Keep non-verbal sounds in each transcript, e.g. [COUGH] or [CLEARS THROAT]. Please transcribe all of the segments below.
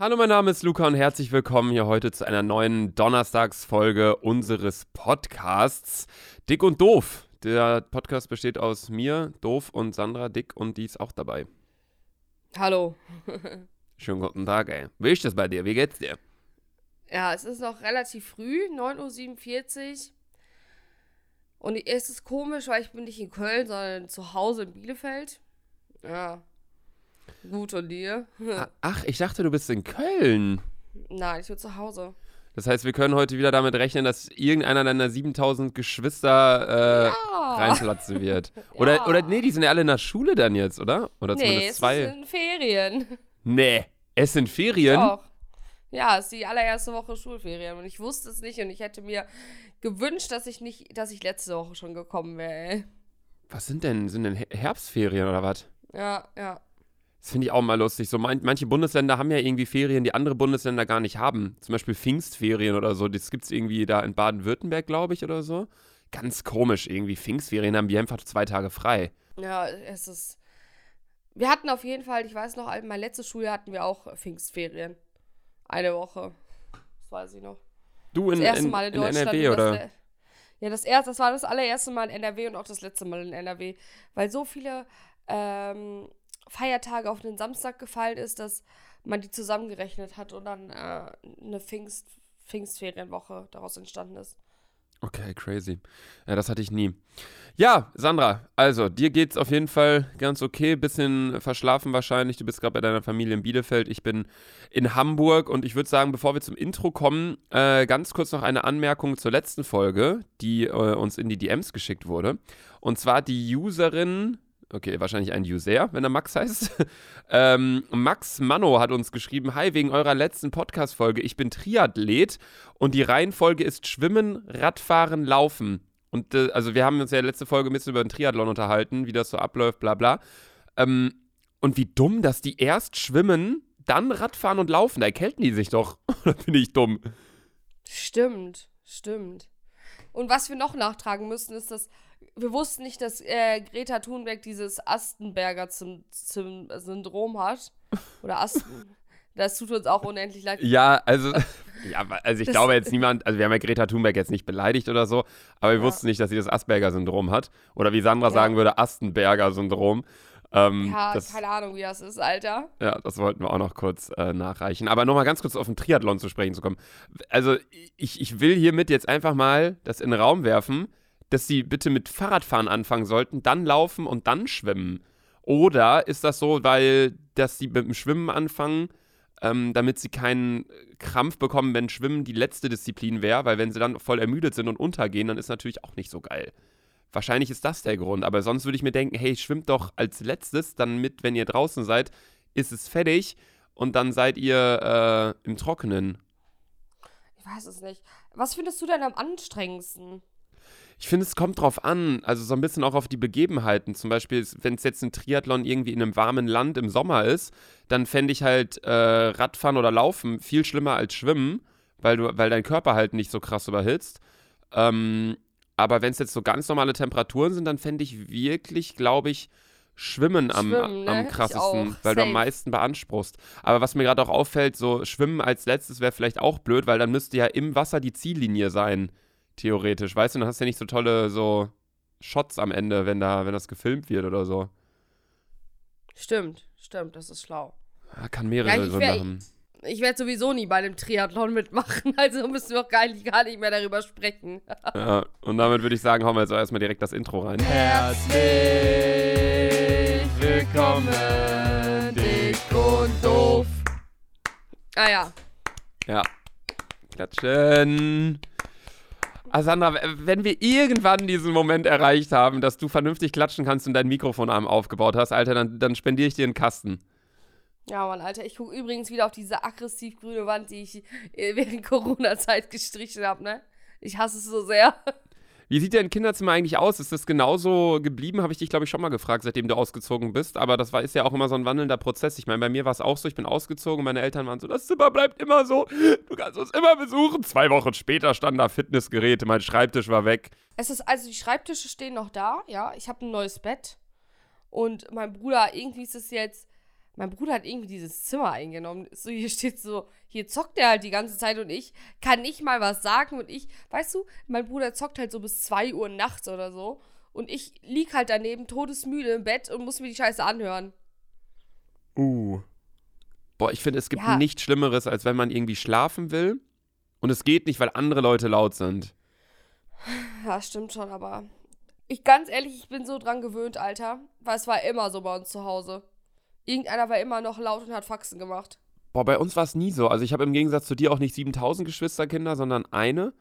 Hallo, mein Name ist Luca und herzlich willkommen hier heute zu einer neuen Donnerstagsfolge unseres Podcasts Dick und Doof. Der Podcast besteht aus mir, Doof und Sandra Dick und die ist auch dabei. Hallo. [LAUGHS] Schönen guten Tag, ey. Wie ist das bei dir? Wie geht's dir? Ja, es ist noch relativ früh, 9.47 Uhr. Und es ist komisch, weil ich bin nicht in Köln, sondern zu Hause in Bielefeld. Ja. Gut, und dir? [LAUGHS] Ach, ich dachte, du bist in Köln. Nein, ich bin zu Hause. Das heißt, wir können heute wieder damit rechnen, dass irgendeiner deiner 7000 Geschwister äh, Ja. reinplatzen wird. [LAUGHS] Oder, Ja. oder nee, die sind ja alle in der Schule dann jetzt, oder? Oder nee, zumindest es zwei. sind Ferien. [LAUGHS] Nee, es sind Ferien. Doch. Ja, es ist die allererste Woche Schulferien und ich wusste es nicht und ich hätte mir gewünscht, dass ich nicht, dass ich letzte Woche schon gekommen wäre, ey. Was sind denn? Sind denn Her- Herbstferien oder was? Ja, ja. Das finde ich auch mal lustig. So man, manche Bundesländer haben ja irgendwie Ferien, die andere Bundesländer gar nicht haben. Zum Beispiel Pfingstferien oder so. Das gibt es irgendwie da in Baden-Württemberg, glaube ich, oder so. Ganz komisch irgendwie. Pfingstferien haben wir einfach zwei Tage frei. Ja, es ist. Wir hatten auf jeden Fall, ich weiß noch, mein letztes Schuljahr hatten wir auch Pfingstferien. Eine Woche. Das weiß ich noch. Du in, Das erste in, Mal in, in Deutschland. NRW das oder? Ja, das erste, das war das allererste Mal in NRW und auch das letzte Mal in NRW. Weil so viele ähm, Feiertage auf den Samstag gefallen ist, dass man die zusammengerechnet hat und dann äh, eine Pfingst, Pfingstferienwoche daraus entstanden ist. Okay, crazy. Ja, das hatte ich nie. Ja, Sandra, also dir geht's auf jeden Fall ganz okay. Bisschen verschlafen wahrscheinlich. Du bist gerade bei deiner Familie in Bielefeld. Ich bin in Hamburg und ich würde sagen, bevor wir zum Intro kommen, äh, ganz kurz noch eine Anmerkung zur letzten Folge, die äh, uns in die DMs geschickt wurde. Und zwar die Userin. Okay, wahrscheinlich ein User, wenn er Max heißt. [LAUGHS] ähm, Max Manno hat uns geschrieben: Hi, wegen eurer letzten Podcast-Folge. Ich bin Triathlet und die Reihenfolge ist Schwimmen, Radfahren, Laufen. Und äh, also wir haben uns ja letzte Folge ein bisschen über den Triathlon unterhalten, wie das so abläuft, bla bla. Ähm, und wie dumm, dass die erst schwimmen, dann Radfahren und laufen. Da erkälten die sich doch. [LAUGHS] Oder bin ich dumm? Stimmt, stimmt. Und was wir noch nachtragen müssen, ist, dass wir wussten nicht, dass äh, Greta Thunberg dieses Astenberger zum, zum Syndrom hat. Oder Asten. [LAUGHS] Das tut uns auch unendlich leid. Ja, also, [LAUGHS] ja, also ich Das- glaube jetzt niemand, also wir haben ja Greta Thunberg jetzt nicht beleidigt oder so, aber wir Ja. wussten nicht, dass sie das Asperger-Syndrom hat. Oder wie Sandra Ja. sagen würde, Astenberger-Syndrom. Ähm, Ja, das, keine Ahnung, wie das ist, Alter. Ja, das wollten wir auch noch kurz äh, nachreichen. Aber nochmal ganz kurz auf den Triathlon zu sprechen zu kommen. Also, ich, ich will hiermit jetzt einfach mal das in den Raum werfen, dass sie bitte mit Fahrradfahren anfangen sollten, dann laufen und dann schwimmen. Oder ist das so, weil, dass sie mit dem Schwimmen anfangen, ähm, damit sie keinen Krampf bekommen, wenn Schwimmen die letzte Disziplin wäre, weil wenn sie dann voll ermüdet sind und untergehen, dann ist natürlich auch nicht so geil. Wahrscheinlich ist das der Grund, aber sonst würde ich mir denken, hey, schwimmt doch als letztes dann mit, wenn ihr draußen seid, ist es fertig und dann seid ihr äh, im Trockenen. Ich weiß es nicht. Was findest du denn am anstrengendsten? Ich finde, es kommt drauf an, also so ein bisschen auch auf die Begebenheiten. Zum Beispiel, wenn es jetzt ein Triathlon irgendwie in einem warmen Land im Sommer ist, dann fände ich halt äh, Radfahren oder Laufen viel schlimmer als Schwimmen, weil, du, weil dein Körper halt nicht so krass überhitzt. Ähm, aber wenn es jetzt so ganz normale Temperaturen sind, dann fände ich wirklich, glaube ich, Schwimmen am, Schwimmen, ne? am krassesten, weil du am Safe. meisten beanspruchst. Aber was mir gerade auch auffällt, so Schwimmen als letztes wäre vielleicht auch blöd, weil dann müsste ja im Wasser die Ziellinie sein, theoretisch. Weißt du, dann hast du ja nicht so tolle so Shots am Ende, wenn da, wenn das gefilmt wird oder so. Stimmt, stimmt, das ist schlau. Ah, Kann mehrere Ja, ich Gründe wär- haben. Ich werde sowieso nie bei einem Triathlon mitmachen, [LAUGHS] also müssen wir auch gar nicht, gar nicht mehr darüber sprechen. [LAUGHS] Ja, und damit würde ich sagen, hauen wir jetzt erstmal direkt das Intro rein. Herzlich willkommen, dick und doof. Ah ja, Ja. Klatschen. Ah, Sandra, wenn wir irgendwann diesen Moment erreicht haben, dass du vernünftig klatschen kannst und dein Mikrofonarm aufgebaut hast, Alter, dann, dann spendiere ich dir einen Kasten. ja Mann, Alter, ich gucke übrigens wieder auf diese aggressiv grüne Wand, die ich äh, während Corona-Zeit gestrichen habe, ne? Ich hasse es so sehr. Wie sieht dein Kinderzimmer eigentlich aus? Ist das genauso geblieben? Habe ich dich, glaube ich, schon mal gefragt, seitdem du ausgezogen bist. Aber das war, ist ja auch immer so ein wandelnder Prozess. Ich meine, bei mir war es auch so, ich bin ausgezogen meine Eltern waren so, das Zimmer bleibt immer so. Du kannst uns immer besuchen. Zwei Wochen später standen da Fitnessgeräte, mein Schreibtisch war weg. Es ist, also die Schreibtische stehen noch da, ja. Ich habe ein neues Bett. Und mein Bruder, irgendwie ist es jetzt, mein Bruder hat irgendwie dieses Zimmer eingenommen. So, hier steht so, hier zockt er halt die ganze Zeit und ich kann nicht mal was sagen und ich, weißt du, mein Bruder zockt halt so bis 2 Uhr nachts oder so und ich lieg halt daneben todesmüde im Bett und muss mir die Scheiße anhören. Uh. Boah, ich finde, es gibt Ja. nichts Schlimmeres, als wenn man irgendwie schlafen will und es geht nicht, weil andere Leute laut sind. Ja, stimmt schon, aber ich ganz ehrlich, ich bin so dran gewöhnt, Alter, weil es war immer so bei uns zu Hause. Irgendeiner war immer noch laut und hat Faxen gemacht. Boah, bei uns war es nie so. Also ich habe im Gegensatz zu dir auch nicht 7000 Geschwisterkinder, sondern eine,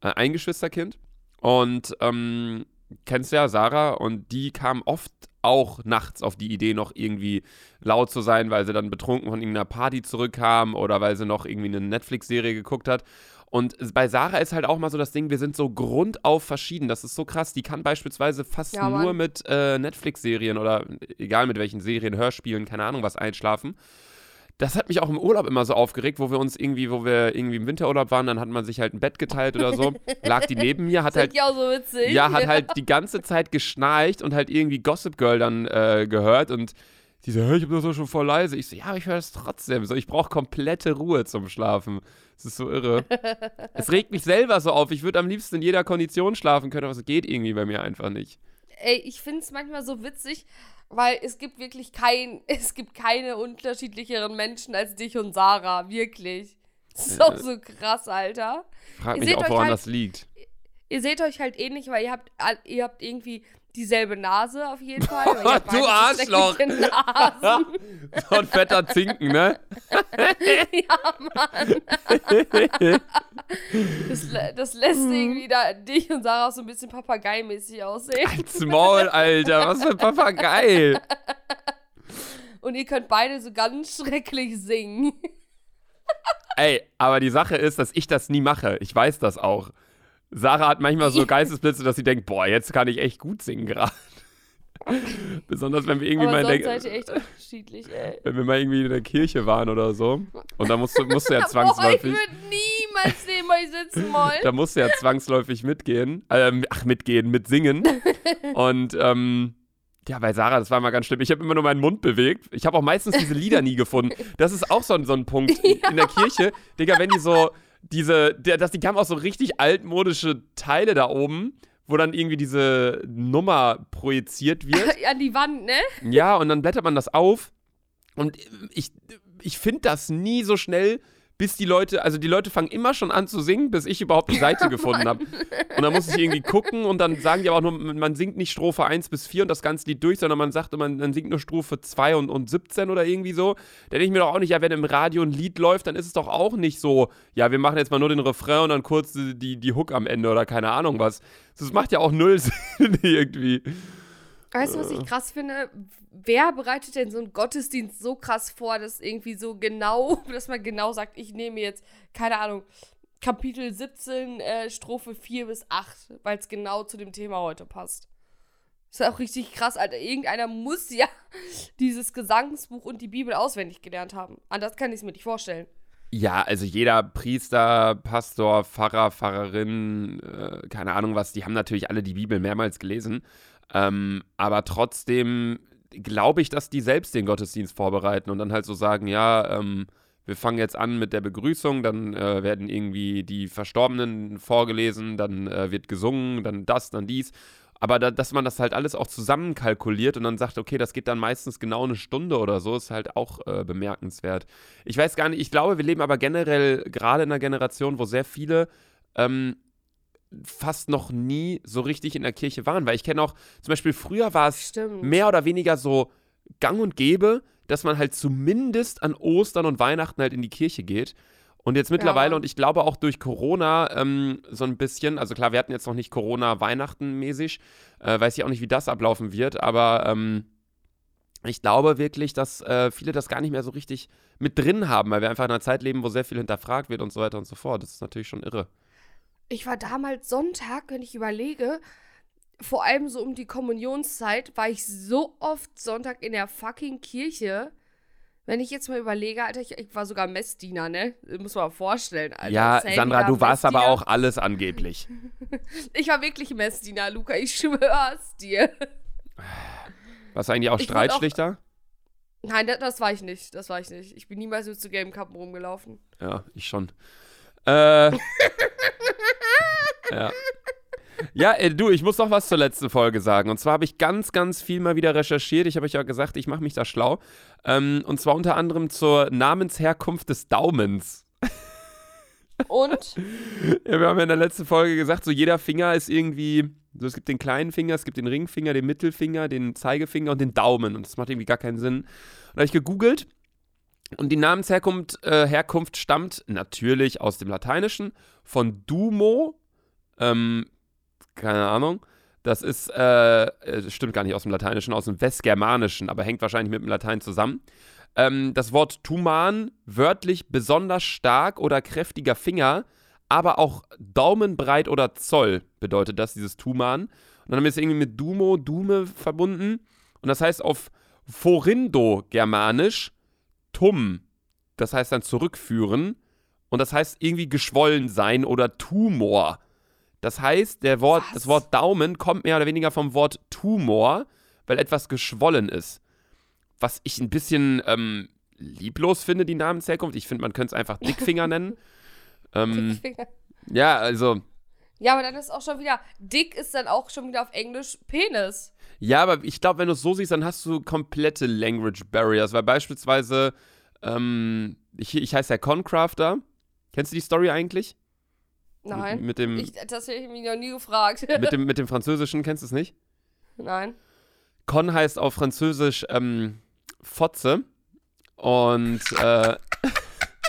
äh, ein Geschwisterkind. Und ähm, kennst ja Sarah und die kam oft auch nachts auf die Idee, noch irgendwie laut zu sein, weil sie dann betrunken von irgendeiner Party zurückkam oder weil sie noch irgendwie eine Netflix-Serie geguckt hat. Und bei Sarah ist halt auch mal so das Ding, wir sind so grundauf verschieden. Das ist so krass. Die kann beispielsweise fast Ja, nur mit äh, Netflix-Serien oder egal mit welchen Serien, Hörspielen, keine Ahnung was einschlafen. Das hat mich auch im Urlaub immer so aufgeregt, wo wir uns irgendwie, wo wir irgendwie im Winterurlaub waren, dann hat man sich halt ein Bett geteilt oder so. [LAUGHS] Lag die neben mir, hat halt ja auch so witzig. ja, hat halt die ganze Zeit geschnarcht und halt irgendwie Gossip Girl dann äh, gehört und die so, "Hä, ich bin das doch schon voll leise. Ich so, ja, aber ich höre es trotzdem. So, ich brauche komplette Ruhe zum Schlafen. Das ist so irre. [LAUGHS] es regt mich selber so auf. Ich würde am liebsten in jeder Kondition schlafen können, aber es geht irgendwie bei mir einfach nicht. Ey, ich finde es manchmal so witzig, weil es gibt wirklich kein, [LAUGHS] es gibt keine unterschiedlicheren Menschen als dich und Sarah, wirklich. [LAUGHS] Das ist auch so krass, Alter. Frag Ihr mich auch, woran halt- das liegt. Ihr seht euch halt ähnlich, weil ihr habt, ihr habt irgendwie dieselbe Nase auf jeden Fall. habt [LAUGHS] Du Arschloch. [LAUGHS] So ein fetter Zinken, ne? [LAUGHS] ja, Mann. Das, das lässt Mhm. irgendwie da dich und Sarah so ein bisschen papageimäßig aussehen. Als Maul, Alter. Was für ein Papagei. Und ihr könnt beide so ganz schrecklich singen. Ey, aber die Sache ist, dass ich das nie mache. Ich weiß das auch. Sarah hat manchmal so Geistesblitze, dass sie denkt, boah, jetzt kann ich echt gut singen gerade. [LAUGHS] Besonders wenn wir irgendwie Aber mal in der, wenn wir mal irgendwie in der Kirche waren oder so. Und da musst du, musst du ja [LAUGHS] Boah, ich zwangsläufig, würde niemals neben euch sitzen wollen. [LAUGHS] da musst du ja zwangsläufig mitgehen. Ähm, ach, mitgehen, mitsingen. Und ähm, ja, bei Sarah, das war mal ganz schlimm. Ich habe immer nur meinen Mund bewegt. Ich habe auch meistens diese Lieder nie gefunden. Das ist auch so, ein- so ein Punkt in der Kirche. Digga, wenn die so, diese, der, dass die haben auch so richtig altmodische Teile da oben, wo dann irgendwie diese Nummer projiziert wird. [LAUGHS] An die Wand, ne? Ja, und dann blättert man das auf. Und ich, ich finde das nie so schnell, bis die Leute, also die Leute fangen immer schon an zu singen, bis ich überhaupt die Seite [LAUGHS] gefunden habe. Und dann muss ich irgendwie gucken und dann sagen die aber auch nur, man singt nicht Strophe 1 bis 4 und das ganze Lied durch, sondern man sagt, man, man singt nur Strophe 2 und, und 17 oder irgendwie so. Da denke ich mir doch auch nicht, ja, wenn im Radio ein Lied läuft, dann ist es doch auch nicht so, ja, wir machen jetzt mal nur den Refrain und dann kurz die, die, die Hook am Ende oder keine Ahnung was. Das macht ja auch null [LAUGHS] Sinn irgendwie. Weißt du, was ich krass finde? Wer bereitet denn so einen Gottesdienst so krass vor, dass irgendwie so genau, [LAUGHS] dass man genau sagt, ich nehme jetzt, keine Ahnung, Kapitel 17, äh, Strophe 4 bis 8, weil es genau zu dem Thema heute passt. Ist auch richtig krass, Alter. Irgendeiner muss ja [LAUGHS] dieses Gesangsbuch und die Bibel auswendig gelernt haben. Anders kann ich es mir nicht vorstellen. Ja, also jeder Priester, Pastor, Pfarrer, Pfarrerin, äh, keine Ahnung was, die haben natürlich alle die Bibel mehrmals gelesen. Ähm, aber trotzdem glaube ich, dass die selbst den Gottesdienst vorbereiten und dann halt so sagen, ja, ähm, wir fangen jetzt an mit der Begrüßung, dann äh, werden irgendwie die Verstorbenen vorgelesen, dann äh, wird gesungen, dann das, dann dies. Aber da, dass man das halt alles auch zusammenkalkuliert und dann sagt, okay, das geht dann meistens genau eine Stunde oder so, ist halt auch äh, bemerkenswert. Ich weiß gar nicht, ich glaube, wir leben aber generell gerade in einer Generation, wo sehr viele ähm, fast noch nie so richtig in der Kirche waren. Weil ich kenne auch, zum Beispiel früher war es Stimmt. mehr oder weniger so gang und gäbe, dass man halt zumindest an Ostern und Weihnachten halt in die Kirche geht. Und jetzt mittlerweile, Ja. und ich glaube auch durch Corona ähm, so ein bisschen, also klar, wir hatten jetzt noch nicht Corona-Weihnachten mäßig, äh, weiß ich auch nicht, wie das ablaufen wird, aber ähm, ich glaube wirklich, dass äh, viele das gar nicht mehr so richtig mit drin haben, weil wir einfach in einer Zeit leben, wo sehr viel hinterfragt wird und so weiter und so fort. Das ist natürlich schon irre. Ich war damals Sonntag, wenn ich überlege, vor allem so um die Kommunionszeit, war ich so oft Sonntag in der fucking Kirche. Wenn ich jetzt mal überlege, Alter, ich, ich war sogar Messdiener, ne? Muss man mal vorstellen, Alter. ja, Samuel Sandra, du warst aber auch alles angeblich. [LAUGHS] Ich war wirklich Messdiener, Luca, ich schwör's dir. Warst du eigentlich auch Ich wurde auch- Streitschlichter? Nein, das, das war ich nicht. Das war ich nicht. Ich bin niemals mit zu gelben Kappen rumgelaufen. Ja, ich schon. Äh. [LAUGHS] ja. Ja, äh, du, ich muss noch was zur letzten Folge sagen. Und zwar habe ich ganz, ganz viel mal wieder recherchiert. Ich habe euch ja gesagt, ich mache mich da schlau. Ähm, und zwar unter anderem zur Namensherkunft des Daumens. Und? ja, wir haben ja in der letzten Folge gesagt, so jeder Finger ist irgendwie. So, es gibt den kleinen Finger, es gibt den Ringfinger, den Mittelfinger, den Zeigefinger und den Daumen. Und das macht irgendwie gar keinen Sinn. Und da habe ich gegoogelt. Und die Namensherkunft äh, stammt natürlich aus dem Lateinischen von Dumo. Ähm, keine Ahnung. Das ist, äh, äh, stimmt gar nicht aus dem Lateinischen, aus dem Westgermanischen, aber hängt wahrscheinlich mit dem Latein zusammen. Ähm, das Wort Tuman, wörtlich besonders stark oder kräftiger Finger, aber auch Daumenbreit oder Zoll bedeutet das, dieses Tuman. Und dann haben wir es irgendwie mit Dumo, Dume verbunden. Und das heißt auf Forindo-Germanisch Tum. Das heißt dann zurückführen. Und das heißt irgendwie geschwollen sein oder Tumor. Das heißt, der Wort, das Wort Daumen kommt mehr oder weniger vom Wort Tumor, weil etwas geschwollen ist. Was ich ein bisschen ähm, lieblos finde, die Namensherkunft. Ich finde, man könnte es einfach Dickfinger nennen. [LAUGHS] Ähm, Dickfinger. Ja, also. Ja, aber dann ist auch schon wieder, dick ist dann auch schon wieder auf Englisch Penis. Ja, aber ich glaube, wenn du es so siehst, dann hast du komplette Language Barriers, weil beispielsweise, ähm, ich, ich heiße ja Concrafter. Kennst du die Story eigentlich? Nein. Mit dem, ich, das hätte ich mich noch nie gefragt. mit, dem, mit dem [LAUGHS] Französischen, kennst du es nicht? Nein. Con heißt auf Französisch ähm, Fotze. Und äh,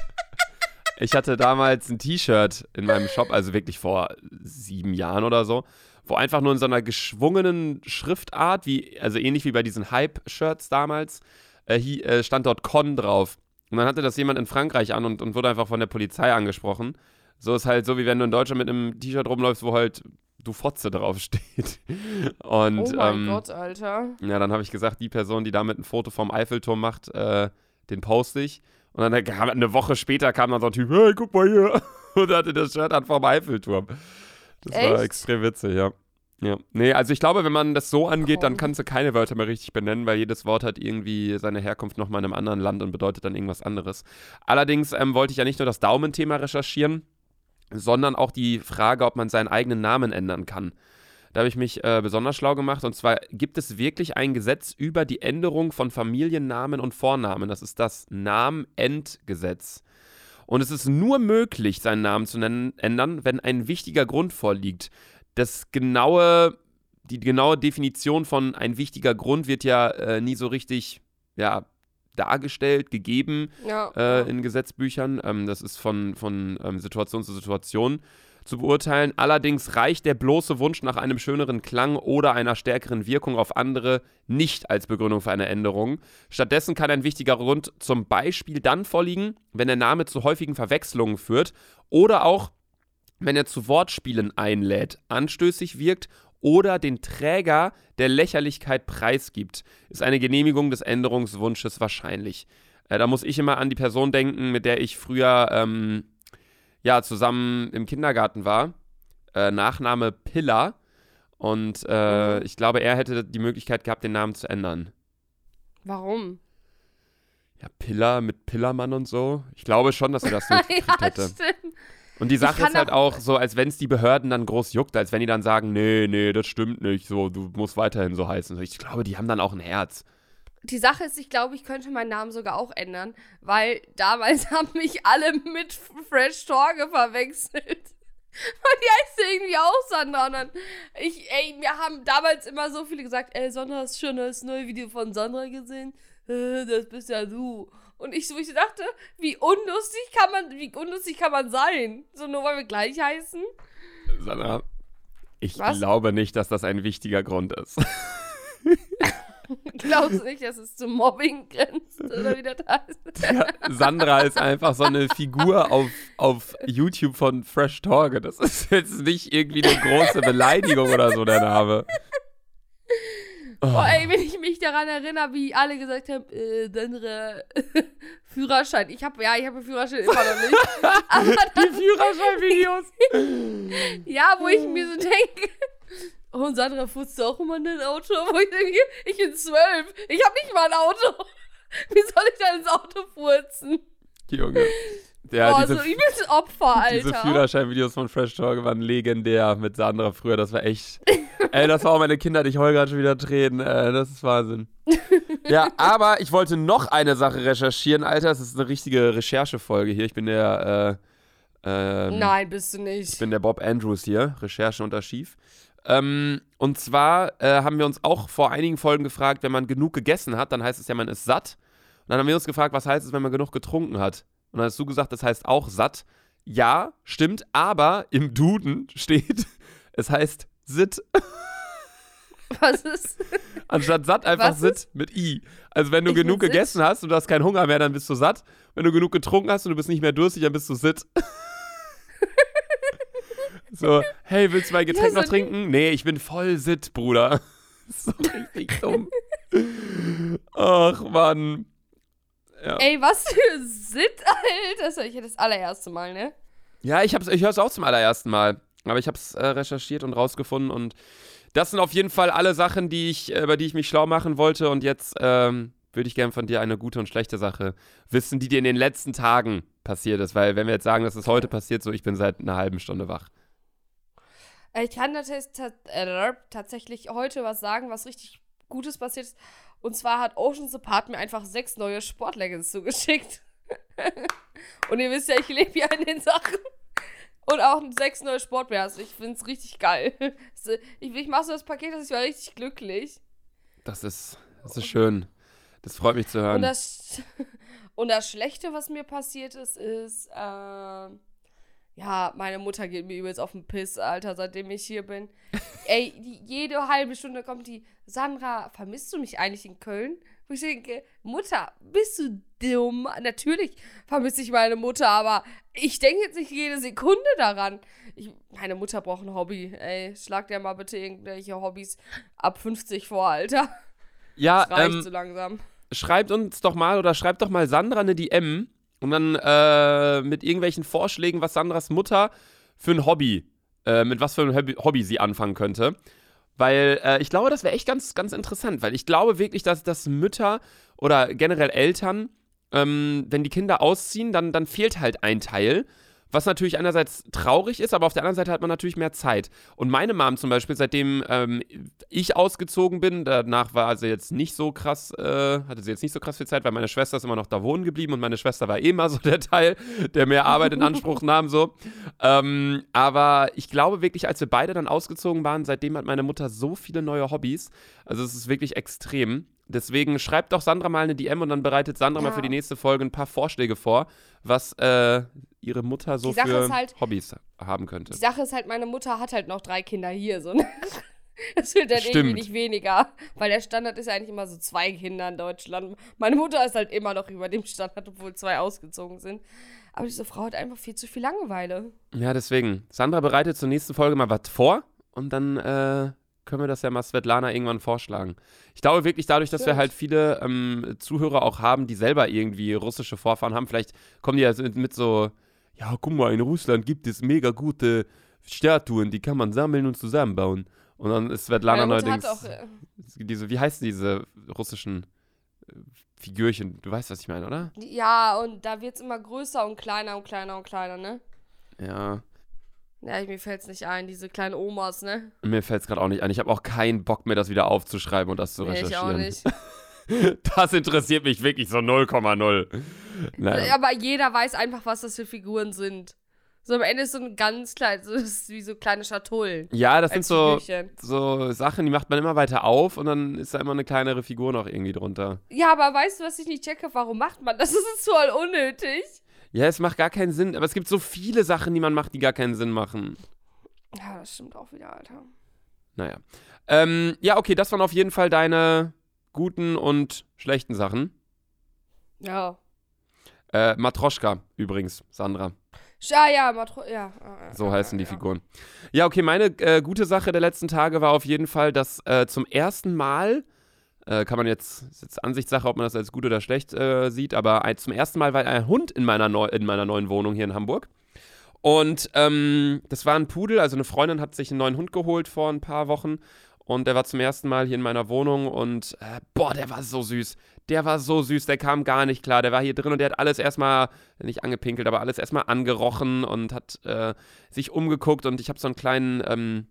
[LAUGHS] ich hatte damals ein T-Shirt in meinem Shop, also wirklich vor sieben Jahren oder so, wo einfach nur in so einer geschwungenen Schriftart, wie, also ähnlich wie bei diesen Hype-Shirts damals, äh, hier, äh, stand dort Con drauf. Und dann hatte das jemand in Frankreich an und, und wurde einfach von der Polizei angesprochen. So ist halt so, wie wenn du in Deutschland mit einem T-Shirt rumläufst, wo halt du Fotze draufsteht. [LAUGHS] Und, oh mein ähm, Gott, Alter. Ja, dann habe ich gesagt, die Person, die damit ein Foto vom Eiffelturm macht, äh, den poste ich. Und dann eine Woche später kam dann so ein Typ, hey, guck mal hier. [LAUGHS] Und hatte das Shirt an vom Eiffelturm. Das Echt? war extrem witzig, ja. Ja, nee, also ich glaube, wenn man das so angeht, oh. dann kannst du keine Wörter mehr richtig benennen, weil jedes Wort hat irgendwie seine Herkunft nochmal in einem anderen Land und bedeutet dann irgendwas anderes. Allerdings ähm, wollte ich ja nicht nur das Daumenthema recherchieren, sondern auch die Frage, ob man seinen eigenen Namen ändern kann. Da habe ich mich äh, besonders schlau gemacht. Und zwar gibt es wirklich ein Gesetz über die Änderung von Familiennamen und Vornamen. Das ist das Namenendgesetz. Und es ist nur möglich, seinen Namen zu nennen, ändern, wenn ein wichtiger Grund vorliegt. Das genaue, die genaue Definition von ein wichtiger Grund wird ja äh, nie so richtig ja, dargestellt, gegeben ja, äh, in Gesetzbüchern. Ähm, das ist von, von ähm, Situation zu Situation zu beurteilen. Allerdings reicht der bloße Wunsch nach einem schöneren Klang oder einer stärkeren Wirkung auf andere nicht als Begründung für eine Änderung. Stattdessen kann ein wichtiger Grund zum Beispiel dann vorliegen, wenn der Name zu häufigen Verwechslungen führt oder auch wenn er zu Wortspielen einlädt, anstößig wirkt oder den Träger der Lächerlichkeit preisgibt, ist eine Genehmigung des Änderungswunsches wahrscheinlich. Äh, da muss ich immer an die Person denken, mit der ich früher ähm, ja, zusammen im Kindergarten war. Äh, Nachname Piller. Und äh, mhm. ich glaube, er hätte die Möglichkeit gehabt, den Namen zu ändern. Warum? Ja, Piller mit Pillermann und so. Ich glaube schon, dass er das [LAUGHS] mitgekriegt ja, hätte. Stimmt. Und die Sache ist halt auch so, als wenn es die Behörden dann groß juckt, als wenn die dann sagen, nee, nee, das stimmt nicht, so, du musst weiterhin so heißen. Ich glaube, die haben dann auch ein Herz. Die Sache ist, ich glaube, ich könnte meinen Namen sogar auch ändern, weil damals [LAUGHS] haben mich alle mit Fresh Torge verwechselt. [LAUGHS] Und die heißt irgendwie auch Sandra. Und dann, ich, ey, wir haben damals immer so viele gesagt, ey, Sandra, hast schon das neue Video von Sandra gesehen? Äh, das bist ja du. Und ich so, ich dachte, wie unlustig kann man, wie unlustig kann man sein? So nur weil wir gleich heißen? Sandra, ich Was? glaube nicht, dass das ein wichtiger Grund ist. [LAUGHS] [LAUGHS] Glaubst du nicht, dass es zu Mobbing grenzt oder wie das heißt? Ja, Sandra ist einfach so eine Figur auf, auf YouTube von Fresh Torge. Das ist jetzt nicht irgendwie eine große Beleidigung oder so, der Name. Oh. oh, ey, wenn ich mich daran erinnere, wie alle gesagt haben, äh, deine [LAUGHS] Führerschein. Ich habe ja, ich habe Führerschein immer noch nicht. [LAUGHS] Aber Die Führerschein-Videos. [LAUGHS] ja, wo ich mir so denke, oh, und Sandra, fuhrst du auch immer in ein Auto? Wo ich denke, ich bin zwölf. Ich habe nicht mal ein Auto. Wie soll ich da ins Auto furzen? Junge. Ja, oh, diese, so übelst Opfer, Alter. diese Führerschein-Videos von Fresh Talk waren legendär mit Sandra früher. Das war echt. Ey, das war auch meine Kinder. Ich heule gerade schon wieder Tränen. Äh, das ist Wahnsinn. ja, [LAUGHS] aber ich wollte noch eine Sache recherchieren, Alter. Das ist eine richtige Recherchefolge hier. Ich bin der. Äh, ähm, Nein, bist du nicht. Ich bin der Bob Andrews hier. Recherche unter Schief. Ähm, und zwar äh, haben wir uns auch vor einigen Folgen gefragt, wenn man genug gegessen hat, dann heißt es ja, man ist satt. Und dann haben wir uns gefragt, was heißt es, wenn man genug getrunken hat? Und dann hast du gesagt, das heißt auch satt. Ja, stimmt, aber im Duden steht, [LAUGHS] es heißt Sit. Was ist? Anstatt satt einfach Sit mit I. Also wenn du Ich genug Sit? gegessen hast und du hast keinen Hunger mehr, dann bist du satt. Wenn du genug getrunken hast und du bist nicht mehr durstig, dann bist du Sit. [LAUGHS] so, hey, willst du mein Getränk Ja, so noch trinken? Nee, ich bin voll Sit, Bruder. [LAUGHS] so richtig [LAUGHS] dumm. Ach, Mann. Ja. Ey, was für Sit, Alter. Das höre ich das allererste Mal, ne? Ja, ich, hab's- ich höre es auch zum allerersten Mal. Aber ich habe es äh, recherchiert und rausgefunden. Und das sind auf jeden Fall alle Sachen, die ich, äh, über die ich mich schlau machen wollte. Und jetzt ähm, würde ich gerne von dir eine gute und schlechte Sache wissen, die dir in den letzten Tagen passiert ist. Weil wenn wir jetzt sagen, dass es heute passiert, so ich bin seit einer halben Stunde wach. Äh, Ich kann äh, tatsächlich heute was sagen, was richtig Gutes passiert ist. Und zwar hat Oceans Apart mir einfach sechs neue Sportleggings zugeschickt. [LAUGHS] Und ihr wisst ja, ich lebe ja in den Sachen. Und auch sechs neue Sportwears. Ich finde es richtig geil. [LAUGHS] Ich, ich mache so das Paket, dass ich war richtig glücklich. Das ist, das ist schön. Das freut mich zu hören. Und das, [LAUGHS] und das Schlechte, was mir passiert ist, ist, ähm, ja, meine Mutter geht mir übelst auf den Piss, Alter, seitdem ich hier bin. [LAUGHS] Ey, die, jede halbe Stunde kommt die, Sandra, vermisst du mich eigentlich in Köln? Wo ich denke, Mutter, bist du dumm? Natürlich vermisse ich meine Mutter, aber ich denke jetzt nicht jede Sekunde daran. Ich, meine Mutter braucht ein Hobby. Ey, schlag dir mal bitte irgendwelche Hobbys ab 50 vor, Alter. ja, Das reicht ähm, so langsam. schreibt uns doch mal oder schreibt doch mal Sandra eine DM und dann äh, mit irgendwelchen Vorschlägen, was Sandras Mutter für ein Hobby, äh, mit was für ein Hobby, Hobby sie anfangen könnte. Weil äh, ich glaube, das wäre echt ganz, ganz interessant, weil ich glaube wirklich, dass, dass Mütter oder generell Eltern, ähm, wenn die Kinder ausziehen, dann, dann fehlt halt ein Teil. Was natürlich einerseits traurig ist, aber auf der anderen Seite hat man natürlich mehr Zeit. Und meine Mom zum Beispiel, seitdem ähm, ich ausgezogen bin, danach war sie jetzt nicht so krass, äh, hatte sie jetzt nicht so krass viel Zeit, weil meine Schwester ist immer noch da wohnen geblieben und meine Schwester war eh immer so der Teil, der mehr Arbeit in Anspruch [LAUGHS] nahm, so. Ähm, aber ich glaube wirklich, als wir beide dann ausgezogen waren, seitdem hat meine Mutter so viele neue Hobbys. Also es ist wirklich extrem. Deswegen schreibt doch Sandra mal eine DM und dann bereitet Sandra mal Ja. für die nächste Folge ein paar Vorschläge vor, was äh, ihre Mutter so für halt- Hobbys haben könnte. Die Sache ist halt, meine Mutter hat halt noch drei Kinder hier. So, ne? [LAUGHS] Das wird dann Stimmt. irgendwie nicht weniger. Weil der Standard ist ja eigentlich immer so zwei Kinder in Deutschland. Meine Mutter ist halt immer noch über dem Standard, obwohl zwei ausgezogen sind. Aber diese Frau hat einfach viel zu viel Langeweile. Ja, deswegen. Sandra bereitet zur nächsten Folge mal was vor und dann äh, können wir das ja mal Svetlana irgendwann vorschlagen. Ich glaube wirklich dadurch, dass wir halt viele ähm, Zuhörer auch haben, die selber irgendwie russische Vorfahren haben, vielleicht kommen die ja so mit so, ja, guck mal, in Russland gibt es mega gute Statuen, die kann man sammeln und zusammenbauen. Und dann ist Svetlana neuerdings auch. Äh, diese, wie heißen diese russischen äh, Figürchen? Du weißt, was ich meine, oder? ja, und da wird es immer größer und kleiner und kleiner und kleiner, ne? Ja. Ja, mir fällt es nicht ein, diese kleinen Omas, ne? Mir fällt es gerade auch nicht ein. Ich habe auch keinen Bock mehr, das wieder aufzuschreiben und das zu Nee, ich auch recherchieren. nicht. [LAUGHS] Das interessiert mich wirklich so 0,0. Naja. Aber jeder weiß einfach, was das für Figuren sind. So am Ende ist so ein ganz klein, so ist wie so kleine Schatullen. Ja, das sind so, Figürchen. so Sachen, die macht man immer weiter auf und dann ist da immer eine kleinere Figur noch irgendwie drunter. Ja, aber weißt du, was ich nicht checke? Warum macht man das? Das ist voll unnötig. Ja, es macht gar keinen Sinn, aber es gibt so viele Sachen, die man macht, die gar keinen Sinn machen. Ja, das stimmt auch wieder, Alter. Naja. Ähm, ja, okay, das waren auf jeden Fall deine guten und schlechten Sachen. Ja. Äh, Matroschka übrigens, Sandra. Ja, ja, Matro ja. ja, So ja, heißen die ja. Figuren. Ja, okay, meine äh, gute Sache der letzten Tage war auf jeden Fall, dass äh, zum ersten Mal, äh, kann man jetzt, ist jetzt Ansichtssache, ob man das als gut oder schlecht äh, sieht, aber ein, zum ersten Mal war ein Hund in meiner, Neu in meiner neuen Wohnung hier in Hamburg. Und ähm, das war ein Pudel, also eine Freundin hat sich einen neuen Hund geholt vor ein paar Wochen. Und der war zum ersten Mal hier in meiner Wohnung und äh, boah, der war so süß. der war so süß, der kam gar nicht klar. Der war hier drin und der hat alles erstmal, nicht angepinkelt, aber alles erstmal angerochen und hat äh, sich umgeguckt und ich habe so einen kleinen ähm,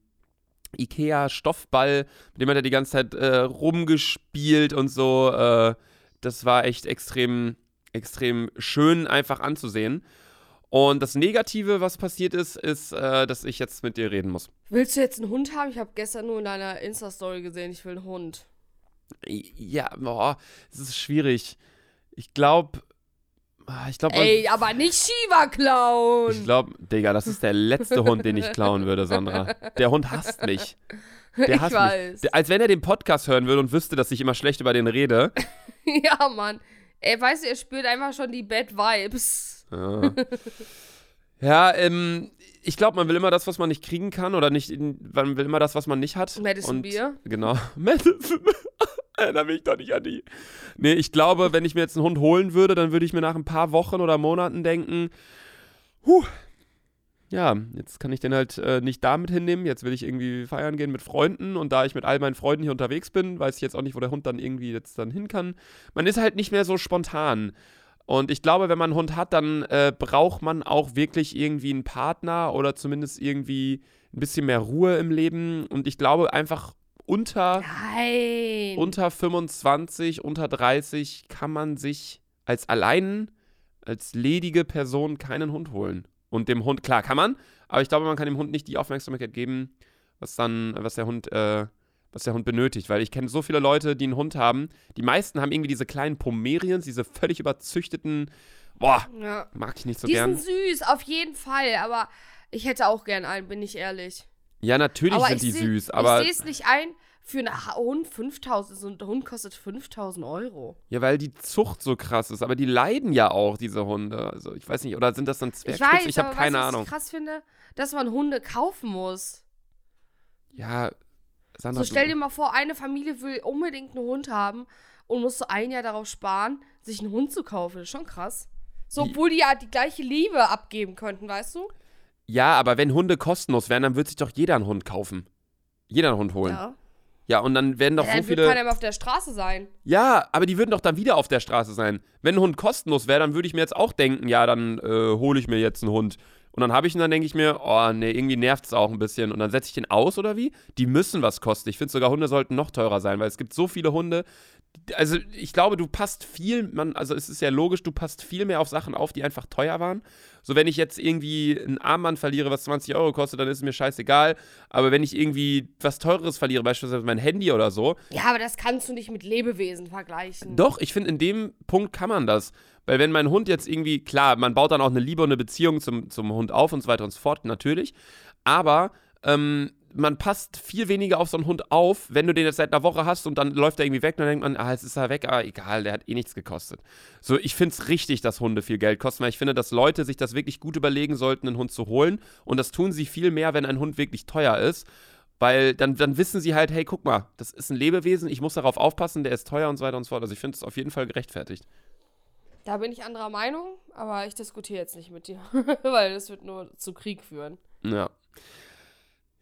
Ikea-Stoffball, mit dem hat er die ganze Zeit äh, rumgespielt und so. Äh, das war echt extrem, extrem schön einfach anzusehen. Und das Negative, was passiert ist, ist, äh, dass ich jetzt mit dir reden muss. Willst du jetzt einen Hund haben? Ich habe gestern nur in deiner Insta-Story gesehen, ich will einen Hund. Ja, boah, es ist schwierig. Ich glaube, ich glaube. Ey, aber nicht Shiva klauen! Ich glaube, Digga, das ist der letzte Hund, den ich [LAUGHS] klauen würde, Sandra. Der Hund hasst mich. Der hasst ich weiß. mich. Als wenn er den Podcast hören würde und wüsste, dass ich immer schlecht über den rede. [LAUGHS] ja, Mann. Ey, weißt du, er spürt einfach schon die Bad Vibes. Ja, ja ähm, ich glaube, man will immer das, was man nicht kriegen kann oder nicht, man will immer das, was man nicht hat. Madison und, Bier? Genau. [LAUGHS] Madison [LAUGHS] Erinnere mich doch nicht an die. Nee, ich glaube, wenn ich mir jetzt einen Hund holen würde, dann würde ich mir nach ein paar Wochen oder Monaten denken, huh, ja, jetzt kann ich den halt äh, nicht damit hinnehmen. Jetzt will ich irgendwie feiern gehen mit Freunden und da ich mit all meinen Freunden hier unterwegs bin, weiß ich jetzt auch nicht, wo der Hund dann irgendwie jetzt dann hin kann. Man ist halt nicht mehr so spontan. Und ich glaube, wenn man einen Hund hat, dann äh, braucht man auch wirklich irgendwie einen Partner oder zumindest irgendwie ein bisschen mehr Ruhe im Leben. Und ich glaube einfach unter, Nein. unter 25, unter 30 kann man sich als allein, als ledige Person keinen Hund holen. Und dem Hund, klar, kann man, aber ich glaube, man kann dem Hund nicht die Aufmerksamkeit geben, was dann, was der Hund, äh, was der Hund benötigt. Weil ich kenne so viele Leute, die einen Hund haben. Die meisten haben irgendwie diese kleinen Pomeriens, diese völlig überzüchteten. Boah, ja. mag ich nicht so die gern. sind süß, auf jeden Fall, aber ich hätte auch gern einen, bin ich ehrlich. Ja, natürlich aber sind die seh, süß, aber. Ich sehe es nicht ein, für einen Hund 5000, so ein Hund kostet 5000 Euro. Ja, weil die Zucht so krass ist, aber die leiden ja auch, diese Hunde. Also ich weiß nicht, oder sind das dann Ich Zwergspitz? weiß, Ich, habe keine du, Ahnung. Was ich krass finde, dass man Hunde kaufen muss. Ja, Sandra, So stell dir mal vor, eine Familie will unbedingt einen Hund haben und muss so ein Jahr darauf sparen, sich einen Hund zu kaufen. Das ist schon krass. So, obwohl die ja die gleiche Liebe abgeben könnten, weißt du? Ja, aber wenn Hunde kostenlos wären, dann würde sich doch jeder einen Hund kaufen. Jeder einen Hund holen. Ja, Ja. und dann werden doch ja so viele. keiner mehr auf der Straße sein. Ja, aber die würden doch dann wieder auf der Straße sein. Wenn ein Hund kostenlos wäre, dann würde ich mir jetzt auch denken, ja, dann äh, hole ich mir jetzt einen Hund. Und dann habe ich ihn, dann denke ich mir, oh nee, irgendwie nervt es auch ein bisschen. Und dann setze ich den aus oder wie? Die müssen was kosten. Ich finde sogar, Hunde sollten noch teurer sein, weil es gibt so viele Hunde. Also ich glaube, du passt viel, man, also es ist ja logisch, du passt viel mehr auf Sachen auf, die einfach teuer waren. So, wenn ich jetzt irgendwie ein Armband verliere, was 20 Euro kostet, dann ist es mir scheißegal. Aber wenn ich irgendwie was Teureres verliere, beispielsweise mein Handy oder so, Ja, aber das kannst du nicht mit Lebewesen vergleichen. doch, ich finde, in dem Punkt kann man das. Weil wenn mein Hund jetzt irgendwie, klar, man baut dann auch eine Liebe und eine Beziehung zum, zum Hund auf und so weiter und so fort, natürlich. Aber ähm, man passt viel weniger auf so einen Hund auf, wenn du den jetzt seit einer Woche hast und dann läuft er irgendwie weg und dann denkt man, ah, jetzt ist er weg, aber egal, der hat eh nichts gekostet. So, ich finde es richtig, dass Hunde viel Geld kosten, weil ich finde, dass Leute sich das wirklich gut überlegen sollten, einen Hund zu holen. Und das tun sie viel mehr, wenn ein Hund wirklich teuer ist. Weil dann, dann wissen sie halt, hey, guck mal, das ist ein Lebewesen, ich muss darauf aufpassen, der ist teuer und so weiter und so fort. Also ich finde es auf jeden Fall gerechtfertigt. Da bin ich anderer Meinung, aber ich diskutiere jetzt nicht mit dir, [LAUGHS] weil das wird nur zu Krieg führen. Ja.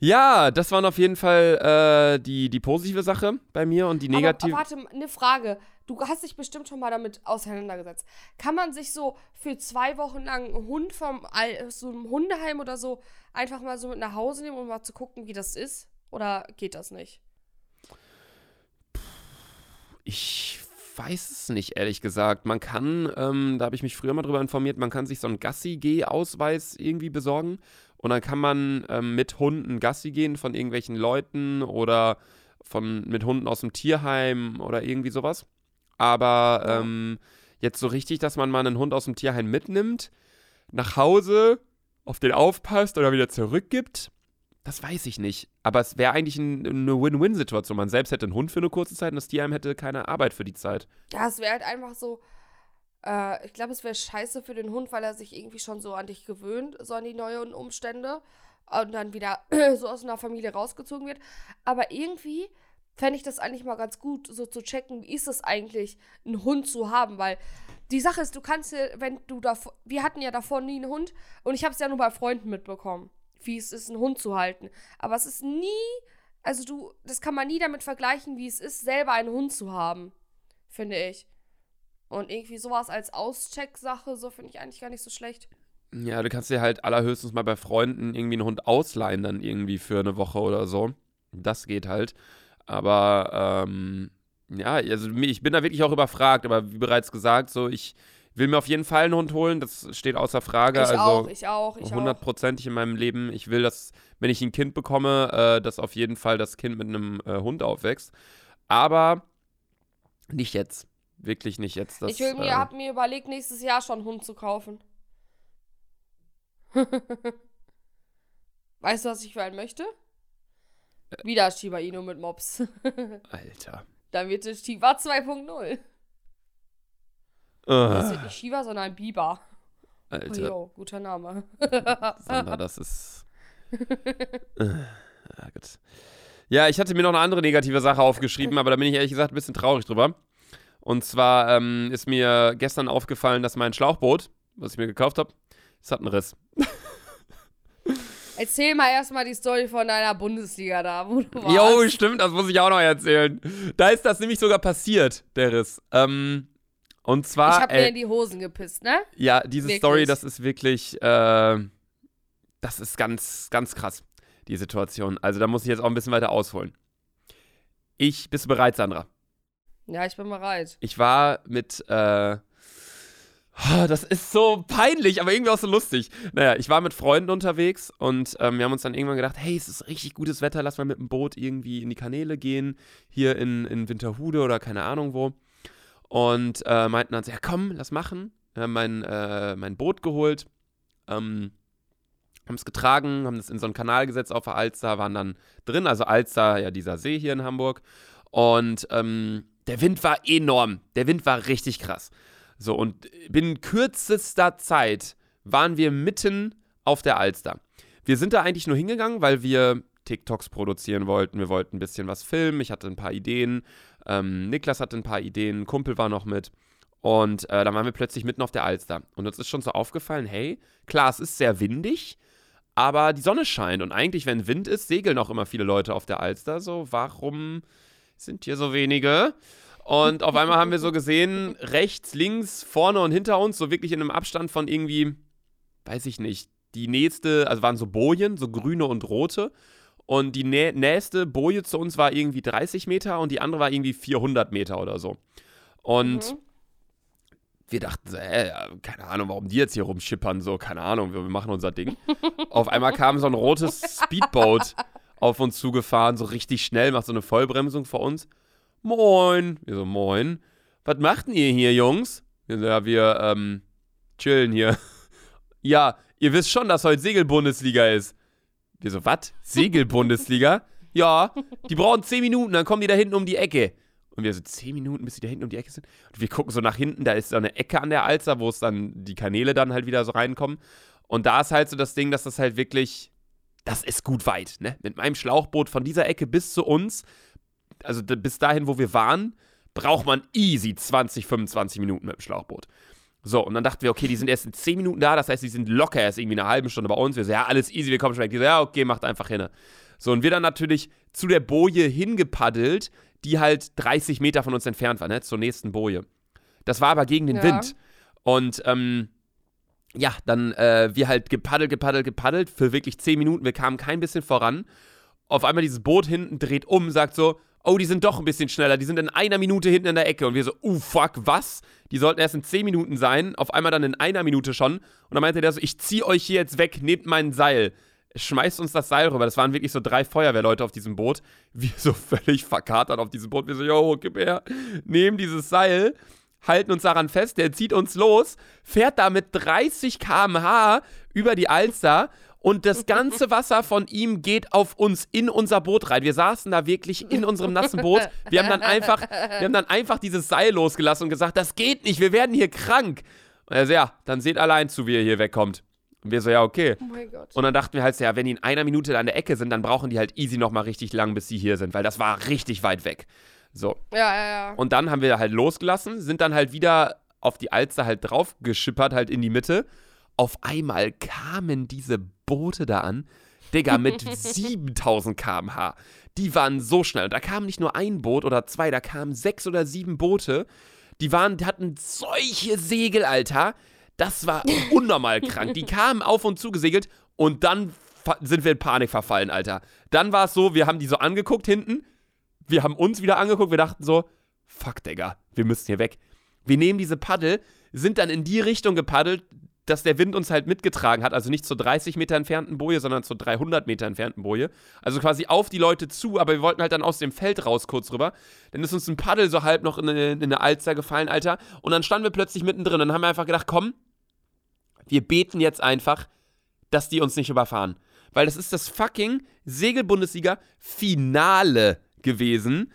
Ja, das waren auf jeden Fall äh, die, die positive Sache bei mir und die negative. Aber, aber warte, eine Frage. Du hast dich bestimmt schon mal damit auseinandergesetzt. Kann man sich so für zwei Wochen lang einen Hund vom so einem Hundeheim oder so einfach mal so mit nach Hause nehmen, um mal zu gucken, wie das ist? Oder geht das nicht? Ich weiß es nicht, ehrlich gesagt. Man kann, ähm, da habe ich mich früher mal drüber informiert, man kann sich so einen Gassi-G-Ausweis irgendwie besorgen. Und dann kann man ähm, mit Hunden Gassi gehen von irgendwelchen Leuten oder von, mit Hunden aus dem Tierheim oder irgendwie sowas. Aber ähm, jetzt so richtig, dass man mal einen Hund aus dem Tierheim mitnimmt, nach Hause, auf den aufpasst oder wieder zurückgibt, das weiß ich nicht. Aber es wäre eigentlich ein, eine Win-Win-Situation. Man selbst hätte einen Hund für eine kurze Zeit und das Tierheim hätte keine Arbeit für die Zeit. Ja, es wäre halt einfach so. Äh, ich glaube, es wäre scheiße für den Hund, weil er sich irgendwie schon so an dich gewöhnt, so an die neuen Umstände. Und dann wieder [CLEARS THROAT] so aus einer Familie rausgezogen wird. Aber irgendwie fände ich das eigentlich mal ganz gut, so zu checken, wie ist es eigentlich, einen Hund zu haben, weil die Sache ist, du kannst ja, wenn du davor, wir hatten ja davor nie einen Hund und ich habe es ja nur bei Freunden mitbekommen, wie es ist, einen Hund zu halten. Aber es ist nie, also du, das kann man nie damit vergleichen, wie es ist, selber einen Hund zu haben, finde ich. Und irgendwie sowas als Auscheck-Sache, so finde ich eigentlich gar nicht so schlecht. Ja, du kannst dir halt allerhöchstens mal bei Freunden irgendwie einen Hund ausleihen, dann irgendwie für eine Woche oder so. Das geht halt. Aber ähm, ja, also ich bin da wirklich auch überfragt, aber wie bereits gesagt, so ich will mir auf jeden Fall einen Hund holen, das steht außer Frage. Ich also auch, ich auch, ich hundertprozentig in meinem Leben. Ich will, dass, wenn ich ein Kind bekomme, äh, dass auf jeden Fall das Kind mit einem äh, Hund aufwächst. Aber nicht jetzt. Wirklich nicht jetzt. Das, ich äh, hab mir überlegt, nächstes Jahr schon einen Hund zu kaufen. [LAUGHS] weißt du, was ich für einen möchte? Äh. Wieder Shiba Inu mit Mops. [LAUGHS] Alter. Dann wird es Shiba 2.0. Uh, Das wird nicht Shiba, sondern Biber. Oh, Alter. jo, guter Name. Sandra, [LAUGHS] das ist. Äh, ja, gut. Ja, ich hatte mir noch eine andere negative Sache aufgeschrieben, aber da bin ich ehrlich gesagt ein bisschen traurig drüber. Und zwar ähm, ist mir gestern aufgefallen, dass mein Schlauchboot, was ich mir gekauft habe, es hat einen Riss. [LAUGHS] Erzähl mal erstmal die Story von deiner Bundesliga da, wo du warst. Jo, stimmt, das muss ich auch noch erzählen. Da ist das nämlich sogar passiert, der Riss. Ähm, und zwar. ich hab mir in die Hosen gepisst, ne? Ja, diese Wirklich. Story, das ist wirklich, äh, das ist ganz, ganz krass, die Situation. Also da muss ich jetzt auch ein bisschen weiter ausholen. Ich, bist du bereit, Sandra? Ja, ich bin bereit. Ich war mit, äh, oh, das ist so peinlich, aber irgendwie auch so lustig. Naja, ich war mit Freunden unterwegs und ähm, wir haben uns dann irgendwann gedacht, hey, es ist richtig gutes Wetter, lass mal mit dem Boot irgendwie in die Kanäle gehen, hier in, in Winterhude oder keine Ahnung wo. Und äh, meinten dann ja komm, lass machen. Wir haben mein, äh, mein Boot geholt, ähm, haben es getragen, haben es in so einen Kanal gesetzt auf der Alster, waren dann drin, also Alster, ja dieser See hier in Hamburg. Und ähm, der Wind war enorm, der Wind war richtig krass. So, und binnen kürzester Zeit waren wir mitten auf der Alster. Wir sind da eigentlich nur hingegangen, weil wir TikToks produzieren wollten. Wir wollten ein bisschen was filmen. Ich hatte ein paar Ideen. Ähm, Niklas hatte ein paar Ideen. Kumpel war noch mit. Und äh, dann waren wir plötzlich mitten auf der Alster. Und uns ist schon so aufgefallen, hey, klar, es ist sehr windig, aber die Sonne scheint. Und eigentlich, wenn Wind ist, segeln auch immer viele Leute auf der Alster. So, warum sind hier so wenige? Und auf einmal haben wir so gesehen, rechts, links, vorne und hinter uns, so wirklich in einem Abstand von irgendwie, weiß ich nicht, die nächste, also waren so Bojen, so grüne und rote. Und die nä nächste Boje zu uns war irgendwie 30 Meter und die andere war irgendwie 400 Meter oder so. Und Mhm. wir dachten so, äh, keine Ahnung, warum die jetzt hier rumschippern, so, keine Ahnung, wir, wir machen unser Ding. auf einmal kam so ein rotes Speedboat auf uns zugefahren, so richtig schnell, macht so eine Vollbremsung vor uns. Moin. Wir so, moin. Was macht denn ihr hier, Jungs? Wir so, ja, wir, ähm, chillen hier. [LAUGHS] ja, ihr wisst schon, dass heute Segelbundesliga ist. Wir so, was? Segelbundesliga? [LAUGHS] ja, die brauchen 10 Minuten, dann kommen die da hinten um die Ecke. Und wir so, 10 Minuten, bis die da hinten um die Ecke sind. Und wir gucken so nach hinten, da ist so eine Ecke an der Alster, wo es dann die Kanäle dann halt wieder so reinkommen. Und da ist halt so das Ding, dass das halt wirklich, das ist gut weit, ne? Mit meinem Schlauchboot von dieser Ecke bis zu uns, also bis dahin, wo wir waren, braucht man easy 20, 25 Minuten mit dem Schlauchboot. So, und dann dachten wir, okay, die sind erst in 10 Minuten da, das heißt, die sind locker erst irgendwie eine halbe Stunde bei uns. Wir so, ja, alles easy, wir kommen schon weg. Die so, ja, okay, macht einfach hin. So, und wir dann natürlich zu der Boje hingepaddelt, die halt 30 Meter von uns entfernt war, ne, zur nächsten Boje. Das war aber gegen den Ja. Wind. Und, ähm, ja, dann äh, wir halt gepaddelt, gepaddelt, gepaddelt für wirklich 10 Minuten. Wir kamen kein bisschen voran. Auf einmal dieses Boot hinten dreht um, sagt so, oh, die sind doch ein bisschen schneller. Die sind in einer Minute hinten in der Ecke. Und wir so, uh, fuck, was? Die sollten erst in 10 Minuten sein. Auf einmal dann in einer Minute schon. Und dann meinte der so, ich zieh euch hier jetzt weg, nehmt mein Seil. Schmeißt uns das Seil rüber. Das waren wirklich so drei Feuerwehrleute auf diesem Boot. Wir so [LAUGHS] völlig verkatert auf diesem Boot. Wir so, yo, gib her. Nehmen dieses Seil, halten uns daran fest. Der zieht uns los, fährt da mit 30 km/h über die Alster. Und das ganze Wasser von ihm geht auf uns in unser Boot rein. Wir saßen da wirklich in unserem nassen Boot. Wir haben dann einfach, wir haben dann einfach dieses Seil losgelassen und gesagt, das geht nicht, wir werden hier krank. Und er so, ja, dann seht allein zu, wie ihr hier wegkommt. Und wir so, ja, okay. Oh. Und dann dachten wir halt, so, ja, wenn die in einer Minute an der Ecke sind, dann brauchen die halt easy nochmal richtig lang, bis sie hier sind, weil das war richtig weit weg. So. Ja, ja, ja. Und dann haben wir halt losgelassen, sind dann halt wieder auf die Alster halt drauf geschippert, halt in die Mitte. Auf einmal kamen diese Boote da an, Digga, mit [LAUGHS] 7000 km/h. Die waren so schnell. Und da kam nicht nur ein Boot oder zwei, da kamen sechs oder sieben Boote. Die waren, die hatten solche Segel, Alter. Das war [LAUGHS] unnormal krank. Die kamen auf und zu gesegelt und dann sind wir in Panik verfallen, Alter. Dann war es so, wir haben die so angeguckt hinten. Wir haben uns wieder angeguckt. Wir dachten so, fuck, Digga, wir müssen hier weg. Wir nehmen diese Paddel, sind dann in die Richtung gepaddelt, dass der Wind uns halt mitgetragen hat. Also nicht zur 30 Meter entfernten Boje, sondern zur 300 Meter entfernten Boje. Also quasi auf die Leute zu, aber wir wollten halt dann aus dem Feld raus kurz rüber. Dann ist uns ein Paddel so halb noch in eine, in eine Alster gefallen, Alter. Und dann standen wir plötzlich mittendrin. Und dann haben wir einfach gedacht, komm, wir beten jetzt einfach, dass die uns nicht überfahren. Weil das ist das fucking Segelbundesliga-Finale gewesen.